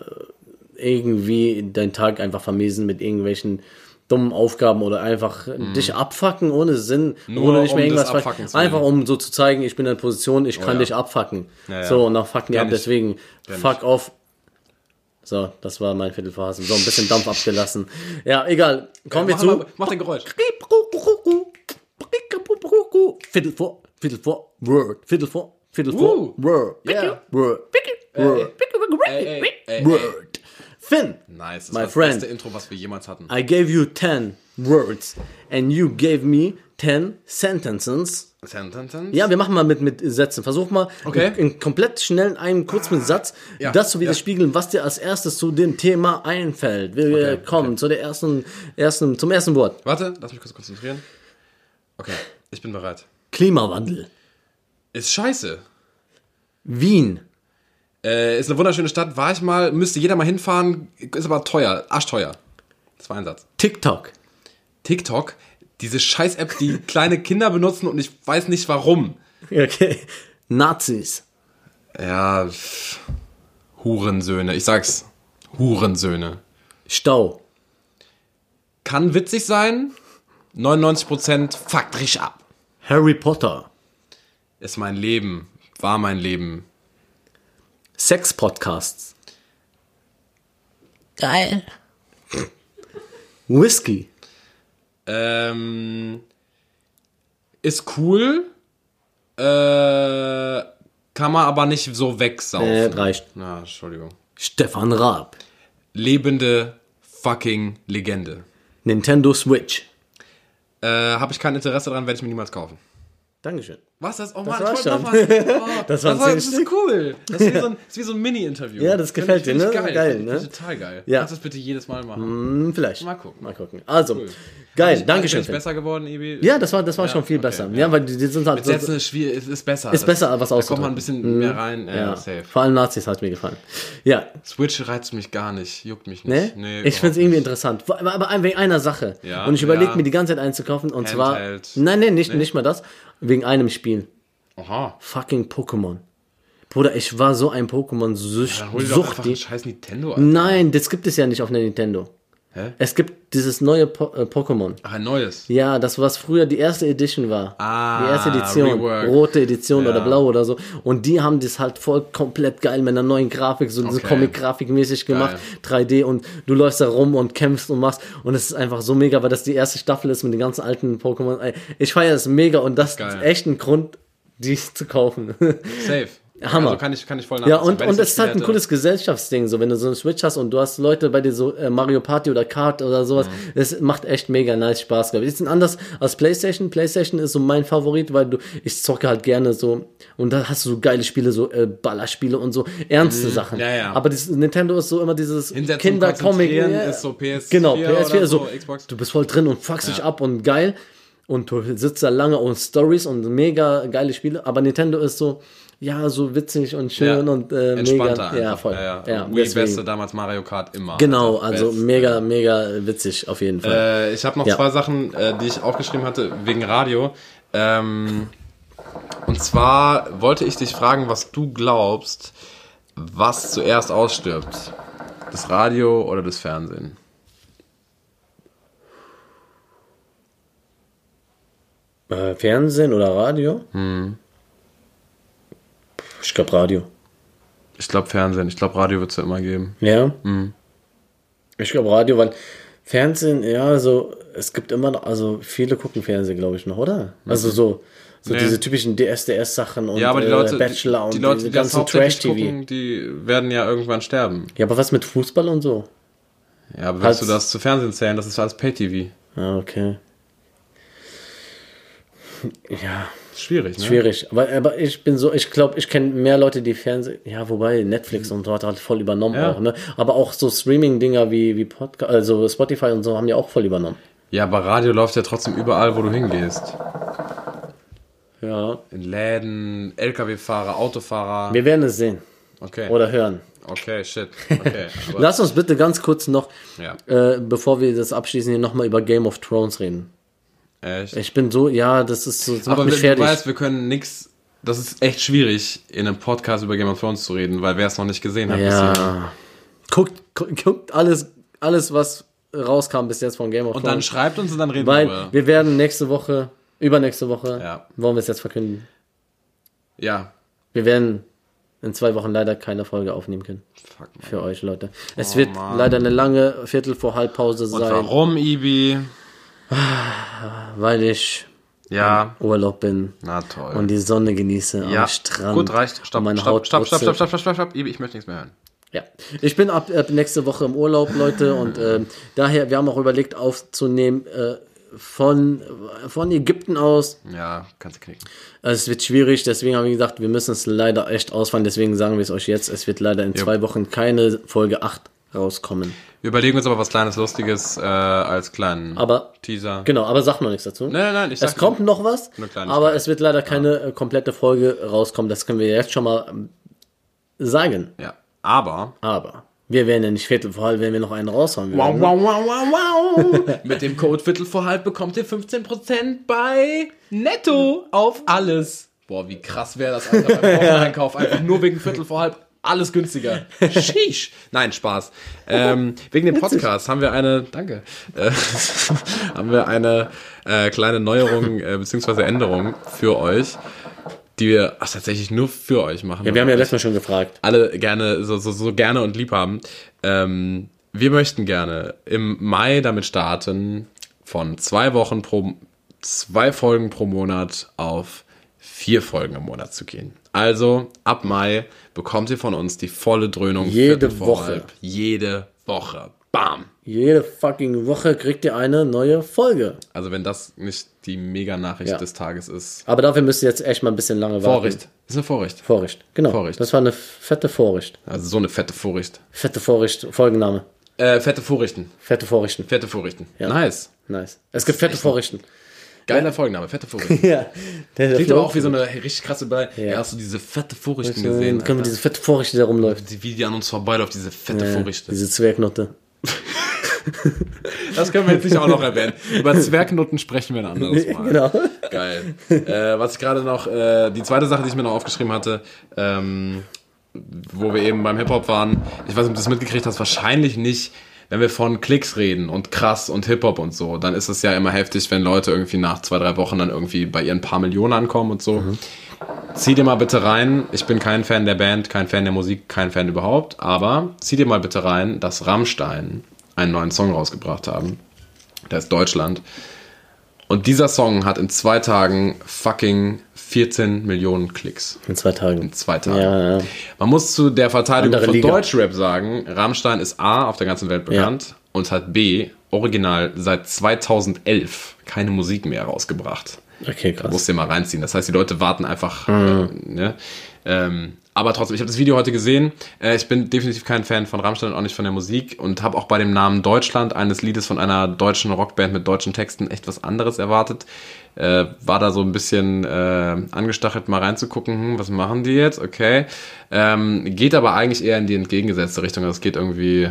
Speaker 1: irgendwie deinen Tag einfach vermiesen mit irgendwelchen dummen Aufgaben oder einfach dich abfacken ohne Sinn,
Speaker 2: Mhm. Nur
Speaker 1: ohne nicht mehr
Speaker 2: um
Speaker 1: irgendwas. Einfach um so zu zeigen, ich bin in der Position, ich kann
Speaker 2: ja.
Speaker 1: dich abfacken.
Speaker 2: Ja, ja.
Speaker 1: So, und dann fucken die ab, deswegen fuck off. So, das war mein Viertel vor Hass. So, ein bisschen Dampf abgelassen. Ja, egal. Kommen wir
Speaker 2: Mach,
Speaker 1: zu.
Speaker 2: mal, mach den Geräusch.
Speaker 1: Viertel vor, Viertel vor, Word, Viertel vor, Viertel vor,
Speaker 2: Uh,
Speaker 1: Word,
Speaker 2: yeah.
Speaker 1: Word, Word. Finn,
Speaker 2: Nice, das
Speaker 1: My
Speaker 2: war das
Speaker 1: friend.
Speaker 2: beste Intro, was wir jemals hatten.
Speaker 1: I gave you 10 words and you gave me 10 sentences.
Speaker 2: Sentences?
Speaker 1: Ja, wir machen mal mit, mit Sätzen. Versuch mal
Speaker 2: Okay.
Speaker 1: in, in komplett schnell einen kurzen Satz
Speaker 2: Ja,
Speaker 1: das zu
Speaker 2: ja.
Speaker 1: widerspiegeln, was dir als erstes zu dem Thema einfällt. Wir
Speaker 2: Okay,
Speaker 1: kommen zu der ersten, ersten, zum ersten Wort.
Speaker 2: Warte, lass mich kurz konzentrieren. Okay, ich bin bereit.
Speaker 1: Klimawandel.
Speaker 2: Ist scheiße.
Speaker 1: Wien.
Speaker 2: Äh, ist eine wunderschöne Stadt, war ich mal, müsste jeder mal hinfahren, ist aber teuer, arschteuer. Das war ein Satz.
Speaker 1: TikTok.
Speaker 2: TikTok, diese Scheiß-App, die kleine Kinder benutzen und ich weiß nicht warum.
Speaker 1: Okay. Nazis.
Speaker 2: Ja, pff, Hurensöhne, ich sag's, Hurensöhne.
Speaker 1: Stau.
Speaker 2: Kann witzig sein, 99% fuckt richtig ab.
Speaker 1: Harry Potter.
Speaker 2: Ist mein Leben, war mein Leben.
Speaker 1: Sex-Podcasts.
Speaker 3: Geil.
Speaker 1: Whisky.
Speaker 2: Ähm, ist cool, äh, kann man aber nicht so wegsaufen.
Speaker 1: Äh, reicht.
Speaker 2: Na, Entschuldigung.
Speaker 1: Stefan Raab.
Speaker 2: Lebende fucking Legende.
Speaker 1: Nintendo Switch.
Speaker 2: Äh, habe ich kein Interesse daran, werde ich mir niemals kaufen.
Speaker 1: Dankeschön.
Speaker 2: Was das? Oh
Speaker 1: Das
Speaker 2: Mann,
Speaker 1: war's
Speaker 2: ich wollte noch was. Oh,
Speaker 1: Das waren
Speaker 2: war, das ist
Speaker 1: Stück.
Speaker 2: cool. Das ist wie so ein, das ist so ein Mini-Interview.
Speaker 1: Ja, das gefällt
Speaker 2: ich-
Speaker 1: dir,
Speaker 2: ich
Speaker 1: ne?
Speaker 2: Geil,
Speaker 1: Geil, ne?
Speaker 2: ich total geil.
Speaker 1: Ja.
Speaker 2: Kannst du das bitte jedes Mal machen?
Speaker 1: Hm, vielleicht.
Speaker 2: Mal gucken.
Speaker 1: Mal gucken. Also,
Speaker 2: Cool.
Speaker 1: geil,
Speaker 2: Bin
Speaker 1: Dankeschön.
Speaker 2: ich
Speaker 1: Finn.
Speaker 2: besser geworden, Ebi?
Speaker 1: Ja, das war, das war
Speaker 2: Ja,
Speaker 1: schon viel
Speaker 2: okay,
Speaker 1: besser.
Speaker 2: ja.
Speaker 1: Ja, weil die, die sind halt so,
Speaker 2: Sätze ist, schwierig, ist, ist besser.
Speaker 1: ist besser, was
Speaker 2: Da kommt man ein bisschen mehr rein. Ja,
Speaker 1: ja,
Speaker 2: safe.
Speaker 1: vor allem Nazis hat mir gefallen. Ja,
Speaker 2: Switch reizt mich gar nicht, juckt mich nicht.
Speaker 1: ich finde es irgendwie interessant. Aber, wegen einer Sache.
Speaker 2: Ja,
Speaker 1: und ich überlege mir die ganze Zeit einzukaufen. Und zwar. Nein, nein, nicht, nicht mal das. Wegen einem Spiel.
Speaker 2: Aha.
Speaker 1: Fucking Pokémon. Bruder, ich war so ein
Speaker 2: Dann hol dir doch einfach einen scheiß Nintendo an.
Speaker 1: Nein, das gibt es ja nicht auf der Nintendo.
Speaker 2: Hä?
Speaker 1: Es gibt dieses neue po äh, Pokémon.
Speaker 2: Ach, ein neues.
Speaker 1: Ja, das was früher die erste Edition war.
Speaker 2: Ah,
Speaker 1: die erste Edition,
Speaker 2: Rework.
Speaker 1: rote Edition
Speaker 2: Ja.
Speaker 1: oder blau oder so. Und die haben das halt voll komplett geil mit einer neuen Grafik, so
Speaker 2: Okay.
Speaker 1: Comic-Grafik mäßig gemacht, 3D und du läufst da rum und kämpfst und machst und es ist einfach so mega, weil das die erste Staffel ist mit den ganzen alten Pokémon. Ich feiere es mega und das
Speaker 2: Geil.
Speaker 1: ist echt ein Grund, dies zu kaufen.
Speaker 2: Safe.
Speaker 1: Hammer.
Speaker 2: Also kann ich, kann ich voll
Speaker 1: Ja, und, und es ist halt ein cooles Gesellschaftsding, so wenn du so einen Switch hast und du hast Leute bei dir so äh, Mario Party oder Kart oder sowas,
Speaker 2: Mhm.
Speaker 1: es macht echt mega nice Spaß, glaube ich. Ist anders als Playstation. Playstation ist so mein Favorit, weil du, ich zocke halt gerne so und da hast du so geile Spiele, so äh, Ballerspiele und so ernste Sachen.
Speaker 2: Mhm. ja, ja.
Speaker 1: Aber das Nintendo ist so immer dieses Kindercomic. ja.
Speaker 2: ist so PS4
Speaker 1: Genau,
Speaker 2: oder
Speaker 1: PS4
Speaker 2: so,
Speaker 1: so,
Speaker 2: Xbox.
Speaker 1: du bist voll drin und fuckst dich ab und geil und du sitzt da lange und Stories und mega geile Spiele, aber Nintendo ist so ja, so witzig und schön
Speaker 2: Ja.
Speaker 1: und äh,
Speaker 2: Entspannter
Speaker 1: mega. Ja, voll.
Speaker 2: Ja, ja.
Speaker 1: Ja,
Speaker 2: Wii. Beste damals Mario Kart immer.
Speaker 1: Genau, also
Speaker 2: Best.
Speaker 1: mega, mega witzig auf jeden Fall.
Speaker 2: Äh, ich habe noch
Speaker 1: Ja.
Speaker 2: zwei Sachen, äh, die ich aufgeschrieben hatte wegen Radio. Ähm, und zwar wollte ich dich fragen, was du glaubst, was zuerst ausstirbt. Das Radio oder das Fernsehen?
Speaker 1: Äh, Fernsehen oder Radio?
Speaker 2: Hm.
Speaker 1: Ich glaube Radio.
Speaker 2: Ich glaube Fernsehen. Ich glaube Radio wird es ja immer geben.
Speaker 1: Ja.
Speaker 2: Hm.
Speaker 1: Ich glaube Radio, weil Fernsehen, ja, also es gibt immer noch, also viele gucken Fernsehen, glaube ich, noch, oder? Also so, so
Speaker 2: Nee.
Speaker 1: diese typischen DSDS-Sachen und
Speaker 2: Ja, aber die
Speaker 1: äh,
Speaker 2: Leute,
Speaker 1: Bachelor
Speaker 2: die,
Speaker 1: und
Speaker 2: die Leute,
Speaker 1: diese
Speaker 2: die
Speaker 1: ganzen Trash-TV.
Speaker 2: die werden ja irgendwann sterben.
Speaker 1: Ja, aber was mit Fußball und so?
Speaker 2: Ja, aber willst du das zu Fernsehen zählen? Das ist alles Pay-TV.
Speaker 1: Ah, okay. Ja,
Speaker 2: Schwierig, ne?
Speaker 1: schwierig. Aber, aber ich bin so, ich glaube, ich kenne mehr Leute, die Fernsehen, ja, wobei Netflix und so hat halt voll übernommen
Speaker 2: Ja.
Speaker 1: auch, ne? Aber auch so Streaming-Dinger wie, wie Podcast, also Spotify und so haben ja auch voll übernommen.
Speaker 2: Ja, aber Radio läuft ja trotzdem überall, wo du hingehst.
Speaker 1: Ja.
Speaker 2: In Läden, LKW-Fahrer, Autofahrer.
Speaker 1: Wir werden es sehen.
Speaker 2: Okay.
Speaker 1: Oder hören.
Speaker 2: Okay, shit. Okay.
Speaker 1: Lass uns bitte ganz kurz noch,
Speaker 2: ja,
Speaker 1: äh, bevor wir das abschließen, hier nochmal über Game of Thrones reden.
Speaker 2: Echt.
Speaker 1: Ich bin so, ja, das ist so, das macht
Speaker 2: aber
Speaker 1: mich fertig.
Speaker 2: du weißt, wir können nix. Das ist echt schwierig, in einem Podcast über Game of Thrones zu reden, weil wer es noch nicht gesehen hat, bisher.
Speaker 1: ja. Guckt, gu- guckt alles, alles, was rauskam bis jetzt von Game of
Speaker 2: Und dann
Speaker 1: Thrones.
Speaker 2: schreibt uns und dann reden
Speaker 1: Weil
Speaker 2: wir
Speaker 1: wir werden nächste Woche, übernächste Woche,
Speaker 2: Ja.
Speaker 1: wollen wir es jetzt verkünden.
Speaker 2: Ja.
Speaker 1: Wir werden in zwei Wochen leider keine Folge aufnehmen können.
Speaker 2: Fuck, Mann.
Speaker 1: Für euch, Leute. Es
Speaker 2: Oh,
Speaker 1: wird
Speaker 2: Mann.
Speaker 1: leider eine lange Viertel vor halb Pause
Speaker 2: Und
Speaker 1: sein,
Speaker 2: warum, Ibi?
Speaker 1: Weil ich
Speaker 2: Ja.
Speaker 1: Urlaub bin
Speaker 2: Na toll.
Speaker 1: und die Sonne genieße
Speaker 2: ja.
Speaker 1: am Strand.
Speaker 2: Gut, reicht. Stopp,
Speaker 1: meine
Speaker 2: stopp,
Speaker 1: Haut
Speaker 2: stopp, stopp, stopp, stopp, stopp, stopp, Ibi, ich möchte nichts mehr hören.
Speaker 1: Ja, ich bin ab, ab nächste Woche im Urlaub, Leute, und ähm, daher, wir haben auch überlegt aufzunehmen äh, von, von Ägypten aus.
Speaker 2: Ja, kannst du knicken.
Speaker 1: Also es wird schwierig, deswegen haben wir gesagt, wir müssen es leider echt ausfahren, deswegen sagen wir es euch jetzt, es wird leider in zwei Wochen keine Folge 8 rauskommen.
Speaker 2: Wir überlegen uns aber was kleines Lustiges äh, als kleinen
Speaker 1: Aber
Speaker 2: Teaser.
Speaker 1: Genau, aber sag noch nichts dazu.
Speaker 2: Nein, nein, nein, ich sag
Speaker 1: es kommt noch was, aber es wird leider keine äh, komplette Folge rauskommen. Das können wir jetzt schon mal ähm, sagen.
Speaker 2: Ja. Aber.
Speaker 1: Aber wir werden ja nicht Viertel vor halb, wenn wir noch einen raushauen.
Speaker 2: Wow,
Speaker 1: würden,
Speaker 2: wow, wow, wow, wow. Mit dem Code Viertel vor halb bekommt ihr 15% bei Netto auf alles. Boah, wie krass wäre das, Alter, beim Wocheneinkauf. Einfach nur wegen Viertel vor halb alles günstiger. Sheesh. Nein, Spaß. Ähm, wegen dem Podcast haben wir eine, danke, äh, haben wir eine äh, kleine Neuerung äh, beziehungsweise Änderung für euch, die wir ach, tatsächlich nur für euch machen.
Speaker 1: Ja, wir haben ja letztes Mal schon gefragt.
Speaker 2: alle gerne, so, so, so gerne und lieb haben. Ähm, wir möchten gerne im Mai damit starten, von zwei Wochen pro, zwei Folgen pro Monat auf vier Folgen im Monat zu gehen. Also ab Mai bekommt ihr von uns die volle Dröhnung.
Speaker 1: Jede Woche.
Speaker 2: Jede Woche. Bam.
Speaker 1: Jede fucking Woche kriegt ihr eine neue Folge.
Speaker 2: Also wenn das nicht die Mega-Nachricht
Speaker 1: Ja.
Speaker 2: des Tages ist.
Speaker 1: Aber dafür müsst ihr jetzt echt mal ein bisschen lange warten.
Speaker 2: Vorricht. Das ist eine Vorricht.
Speaker 1: Vorricht, genau.
Speaker 2: Vorricht.
Speaker 1: Das war eine fette Vorricht.
Speaker 2: Also so eine fette Vorricht.
Speaker 1: Fette Vorricht, Folgenname.
Speaker 2: Äh, fette Vorrichten.
Speaker 1: Fette Vorrichten.
Speaker 2: Fette Vorrichten. Nice.
Speaker 1: Nice. Es gibt fette Vorrichten.
Speaker 2: Geiler Folgenname, fette Vorrichten.
Speaker 1: Ja. Der,
Speaker 2: Klingt aber auch wie so eine richtig krasse Ball. Ja. hast du diese fette Vorrichten gesehen?
Speaker 1: Dann können wir diese fette Vorrichte, die da rumläuft.
Speaker 2: Wie die an uns vorbeiläuft, diese fette
Speaker 1: Ja,
Speaker 2: Vorrichte.
Speaker 1: diese Zwergnotte.
Speaker 2: Das können wir jetzt nicht auch noch erwähnen. Über Zwergnutten sprechen wir ein anderes Mal.
Speaker 1: Genau.
Speaker 2: Geil. Äh, was ich gerade noch, äh, die zweite Sache, die ich mir noch aufgeschrieben hatte, ähm, wo wir eben beim Hip-Hop waren, ich weiß nicht, ob du das mitgekriegt hast, wahrscheinlich nicht, wenn wir von Klicks reden und krass und Hip-Hop und so, dann ist es ja immer heftig, wenn Leute irgendwie nach zwei, drei Wochen dann irgendwie bei ihren paar Millionen ankommen und so. Zieh dir mal bitte rein, ich bin kein Fan der Band, kein Fan der Musik, kein Fan überhaupt, aber zieh dir mal bitte rein, dass Rammstein einen neuen Song rausgebracht haben. Der ist Deutschland. Und dieser Song hat in zwei Tagen fucking 14 Millionen Klicks.
Speaker 1: In zwei Tagen.
Speaker 2: In zwei Tagen.
Speaker 1: Ja, ja.
Speaker 2: Man muss zu der Verteidigung
Speaker 1: Andere
Speaker 2: von
Speaker 1: Liga.
Speaker 2: Deutschrap sagen, Rammstein ist A, auf der ganzen Welt bekannt und hat B, original seit 2011 keine Musik mehr rausgebracht.
Speaker 1: Okay, krass.
Speaker 2: Musst dir mal reinziehen. Das heißt, die Leute warten einfach. Äh, ne? Ähm, aber trotzdem, ich habe das Video heute gesehen. Äh, ich bin definitiv kein Fan von Rammstein und auch nicht von der Musik und habe auch bei dem Namen Deutschland eines Liedes von einer deutschen Rockband mit deutschen Texten echt was anderes erwartet. Äh, war da so ein bisschen äh, angestachelt, mal reinzugucken, hm, was machen die jetzt? Okay. Ähm, geht aber eigentlich eher in die entgegengesetzte Richtung. Also es geht irgendwie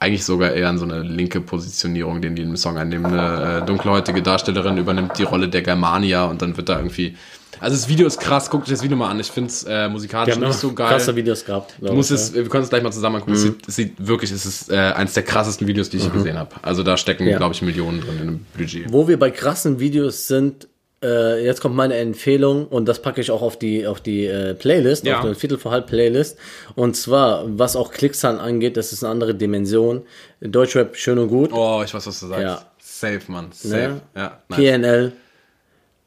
Speaker 2: eigentlich sogar eher in so eine linke Positionierung, den die im Song annehmen. Eine äh, dunkelhäutige Darstellerin übernimmt die Rolle der Germania und dann wird da irgendwie. Also das Video ist krass, guckt euch das Video mal an. Ich finde es äh, musikalisch nicht
Speaker 1: noch
Speaker 2: so geil.
Speaker 1: krasse Videos gehabt.
Speaker 2: Du musst es, wir können es gleich mal zusammen angucken. Es, sieht, es sieht wirklich, es ist äh, eins der krassesten Videos, die ich gesehen habe. Also da stecken,
Speaker 1: Ja.
Speaker 2: glaube ich, Millionen drin in einem Budget.
Speaker 1: Wo wir bei krassen Videos sind, äh, jetzt kommt meine Empfehlung und das packe ich auch auf die, auf die äh, Playlist,
Speaker 2: Ja.
Speaker 1: auf die Viertel vor halb Playlist. Und zwar, was auch Klickzahlen angeht, das ist eine andere Dimension. Deutschrap schön und gut.
Speaker 2: Oh, ich weiß, was du sagst.
Speaker 1: Ja.
Speaker 2: Safe, Mann. Safe.
Speaker 1: Ne?
Speaker 2: Ja, nice.
Speaker 1: PNL.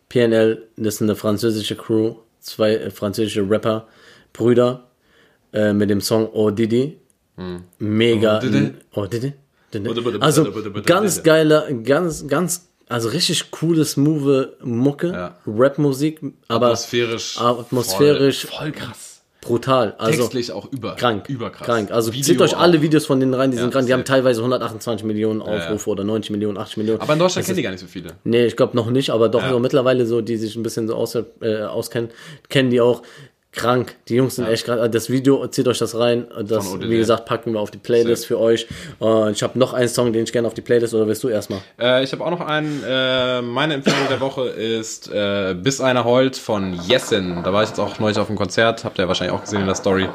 Speaker 1: PNL, das ist eine französische Crew, zwei äh, französische Rapper, Brüder, äh, mit dem Song Oh Didi. Mega.
Speaker 2: Oh, Didi.
Speaker 1: Oh Didi. Also ganz geiler, ganz, ganz, also richtig coole, smooth Mucke,
Speaker 2: Ja.
Speaker 1: Rapmusik, aber
Speaker 2: Atmosphärisch.
Speaker 1: atmosphärisch
Speaker 2: Voll, voll krass.
Speaker 1: Brutal. Also
Speaker 2: Textlich auch über.
Speaker 1: krank.
Speaker 2: Überkrass.
Speaker 1: Krank. Also
Speaker 2: Video
Speaker 1: zieht euch alle Videos von denen rein, die
Speaker 2: Ja,
Speaker 1: sind krank. Die haben teilweise 128 Millionen Aufrufe oder 90 Millionen, 80 Millionen.
Speaker 2: Aber in Deutschland kennen die gar nicht so viele.
Speaker 1: Nee, ich glaube noch nicht, aber doch
Speaker 2: Ja.
Speaker 1: so mittlerweile so, die sich ein bisschen so aus, äh, auskennen, kennen die auch. Krank. Die Jungs sind echt krank. Das Video, zieht euch das rein. Das, wie gesagt, packen wir auf die Playlist für euch. Und ich habe noch einen Song, den ich gerne auf die Playlist, oder willst du erstmal?
Speaker 2: Äh, ich habe auch noch einen. Äh, meine Empfehlung der Woche ist äh, Bis einer heult von Jessen. Da war ich jetzt auch neulich auf dem Konzert. Habt ihr wahrscheinlich auch gesehen in der Story.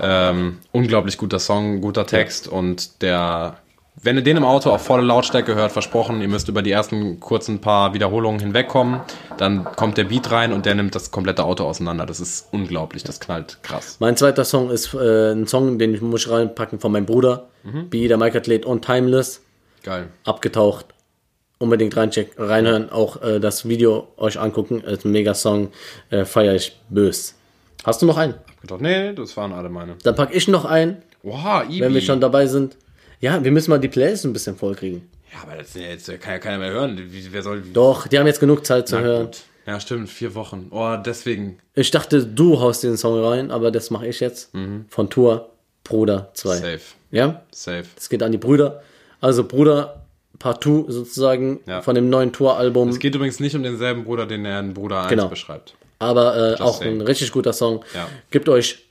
Speaker 2: Ähm, unglaublich guter Song, guter Text und der. Wenn ihr den im Auto auf volle Lautstärke hört, versprochen, ihr müsst über die ersten kurzen paar Wiederholungen hinwegkommen, dann kommt der Beat rein und der nimmt das komplette Auto auseinander. Das ist unglaublich, das knallt krass.
Speaker 1: Mein zweiter Song ist äh, ein Song, den ich muss reinpacken von meinem Bruder.
Speaker 2: Mhm.
Speaker 1: Wie der Mike Athlet und Timeless.
Speaker 2: Geil.
Speaker 1: Abgetaucht. Unbedingt reincheck, reinhören. Auch äh, das Video euch angucken. Ist ein mega Song. Äh, Feier ich bös. Hast du noch einen?
Speaker 2: Gedacht, nee, das waren alle meine.
Speaker 1: Dann pack ich noch einen,
Speaker 2: Oha, Ibi.
Speaker 1: wenn wir schon dabei sind. Ja, wir müssen mal die Playlist ein bisschen vollkriegen.
Speaker 2: Ja, aber das jetzt kann ja keiner mehr hören. Wie, wer soll.
Speaker 1: Doch, die haben jetzt genug Zeit zu
Speaker 2: Na
Speaker 1: hören.
Speaker 2: gut. Ja, stimmt, vier Wochen. Oh, deswegen.
Speaker 1: Ich dachte, du haust den Song rein, aber das mache ich jetzt. Von Tour Bruder 2.
Speaker 2: Mhm. Safe.
Speaker 1: Ja?
Speaker 2: Safe.
Speaker 1: Es geht an die Brüder. Also Bruder Partout sozusagen
Speaker 2: Ja.
Speaker 1: von dem neuen Tour-Album.
Speaker 2: Es geht übrigens nicht um denselben Bruder, den er in Bruder 1
Speaker 1: Genau.
Speaker 2: beschreibt.
Speaker 1: Aber äh, auch
Speaker 2: saying.
Speaker 1: ein richtig guter Song.
Speaker 2: Ja.
Speaker 1: Gebt euch,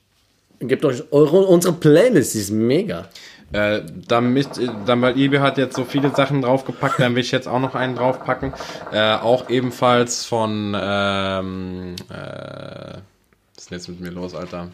Speaker 1: gebt euch eure, unsere Playlist, die ist mega.
Speaker 2: Äh, damit, äh, dann, weil Ibi hat jetzt so viele Sachen draufgepackt, dann will ich jetzt auch noch einen draufpacken. Äh, auch ebenfalls von, ähm, äh, was ist denn jetzt mit mir los, Alter?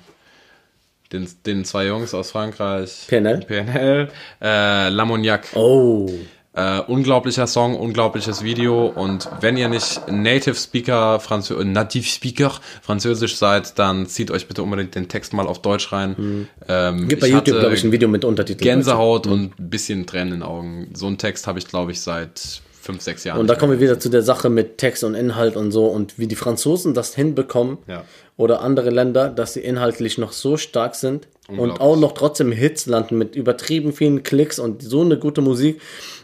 Speaker 2: Den, den zwei Jungs aus Frankreich.
Speaker 1: PNL?
Speaker 2: PNL. Äh, Lamoniac.
Speaker 1: Oh.
Speaker 2: Äh, unglaublicher Song, unglaubliches Video und wenn ihr nicht Native Speaker, Franzö äh, Native Speaker Französisch seid, dann zieht euch bitte unbedingt den Text mal auf Deutsch rein. Ähm,
Speaker 1: Gibt bei YouTube, glaube ich, ein Video mit Untertiteln.
Speaker 2: Gänsehaut und ein bisschen Tränen in den Augen. So einen Text habe ich, glaube ich, seit fünf, sechs Jahren.
Speaker 1: Und da kommen wir wieder zu der Sache mit Text und Inhalt und so und wie die Franzosen das hinbekommen
Speaker 2: Ja.
Speaker 1: oder andere Länder, dass sie inhaltlich noch so stark sind und auch noch trotzdem Hits landen mit übertrieben vielen Klicks und so eine gute Musik.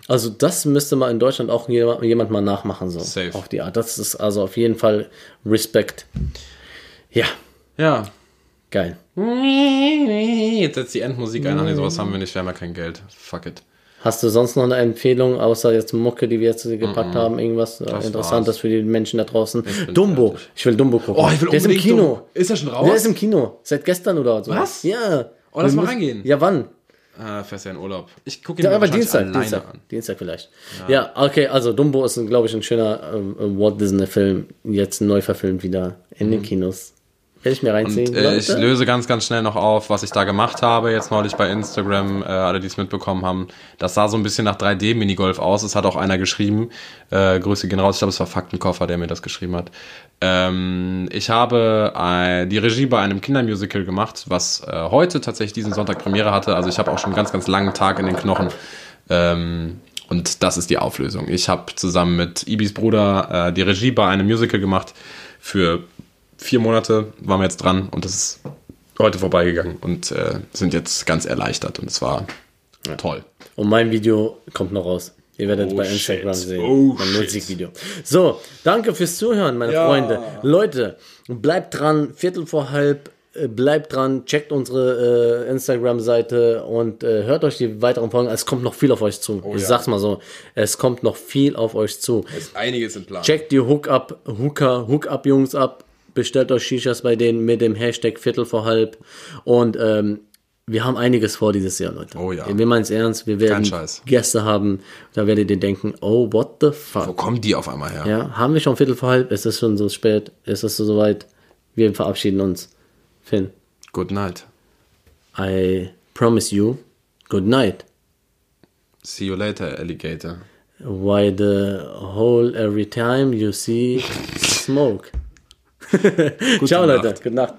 Speaker 1: Also das müsste mal in Deutschland auch jemand, jemand mal nachmachen so
Speaker 2: Safe.
Speaker 1: auf die Art. Das ist also auf jeden Fall Respekt. Ja,
Speaker 2: Ja.
Speaker 1: geil.
Speaker 2: Jetzt setzt die Endmusik ein. Nee, sowas haben wir nicht. Wir haben ja kein Geld. Fuck it.
Speaker 1: Hast du sonst noch eine Empfehlung, außer jetzt Mucke, die wir jetzt gepackt haben? Irgendwas äh, Interessantes für die Menschen da draußen?
Speaker 2: bin
Speaker 1: Dumbo.
Speaker 2: fertig.
Speaker 1: Ich will Dumbo gucken.
Speaker 2: Oh, ich will
Speaker 1: Der ist im Kino.
Speaker 2: Dumbo. Ist er schon raus?
Speaker 1: Der ist im Kino. Seit gestern oder so.
Speaker 2: Was?
Speaker 1: Ja.
Speaker 2: Oh, lass
Speaker 1: Wir
Speaker 2: mal
Speaker 1: müssen-
Speaker 2: reingehen.
Speaker 1: Ja, wann?
Speaker 2: Äh, fährst ja in Urlaub. Ich gucke ihn
Speaker 1: Ja,
Speaker 2: mir
Speaker 1: aber Dienstag,
Speaker 2: alleine
Speaker 1: Dienstag,
Speaker 2: an.
Speaker 1: Dienstag vielleicht. Ja. okay, also Dumbo ist, glaube ich, ein schöner äh, Walt Disney-Film, jetzt neu verfilmt wieder in den Kinos. Werde ich mir reinziehen.
Speaker 2: Und, äh, ich löse ganz, ganz schnell noch auf, was ich da gemacht habe, jetzt neulich bei Instagram, äh, alle, die es mitbekommen haben. Das sah so ein bisschen nach 3D-Minigolf aus. Es hat auch einer geschrieben. Äh, Grüße gehen raus. Ich glaube, es war Faktenkoffer, der mir das geschrieben hat. Ähm, ich habe äh, die Regie bei einem Kindermusical gemacht, was äh, heute tatsächlich diesen Sonntag Premiere hatte. Also ich habe auch schon einen ganz, ganz langen Tag in den Knochen. Ähm, und das ist die Auflösung. Ich habe zusammen mit Ibis Bruder äh, die Regie bei einem Musical gemacht für vier Monate waren wir jetzt dran und das ist heute vorbeigegangen und äh, sind jetzt ganz erleichtert und es war toll.
Speaker 1: Und mein Video kommt noch raus. Ihr werdet
Speaker 2: Oh,
Speaker 1: bei Instagram
Speaker 2: shit.
Speaker 1: sehen.
Speaker 2: Oh,
Speaker 1: mein
Speaker 2: shit.
Speaker 1: Musikvideo. So, danke fürs Zuhören, meine
Speaker 2: Ja.
Speaker 1: Freunde. Leute, bleibt dran, Viertel vor halb, äh, bleibt dran, checkt unsere äh, Instagram-Seite und äh, hört euch die weiteren Folgen. Es kommt noch viel auf euch zu. ich
Speaker 2: Oh ja.
Speaker 1: sag's mal so. Es kommt noch viel auf euch zu.
Speaker 2: ist einiges im Plan.
Speaker 1: Checkt die Hook-Up, Hooker, Hook-Up-Jungs ab. Bestellt euch Shishas bei denen mit dem Hashtag Viertel vor halb. Und ähm, wir haben einiges vor dieses Jahr, Leute.
Speaker 2: Oh ja.
Speaker 1: Wir meinen es ernst. Wir werden. Gäste haben. Da werdet ihr denken, oh, what the
Speaker 2: Wo
Speaker 1: fuck.
Speaker 2: kommen die auf einmal her?
Speaker 1: Ja, haben wir schon Viertel vor halb? Ist es schon so spät? Ist es so soweit? Wir verabschieden uns. Finn,
Speaker 2: Good night.
Speaker 1: I promise you, good night.
Speaker 2: See you later, Alligator.
Speaker 1: Why the whole every time you see smoke. Ciao,
Speaker 2: Nacht.
Speaker 1: Leute. Gute Nacht.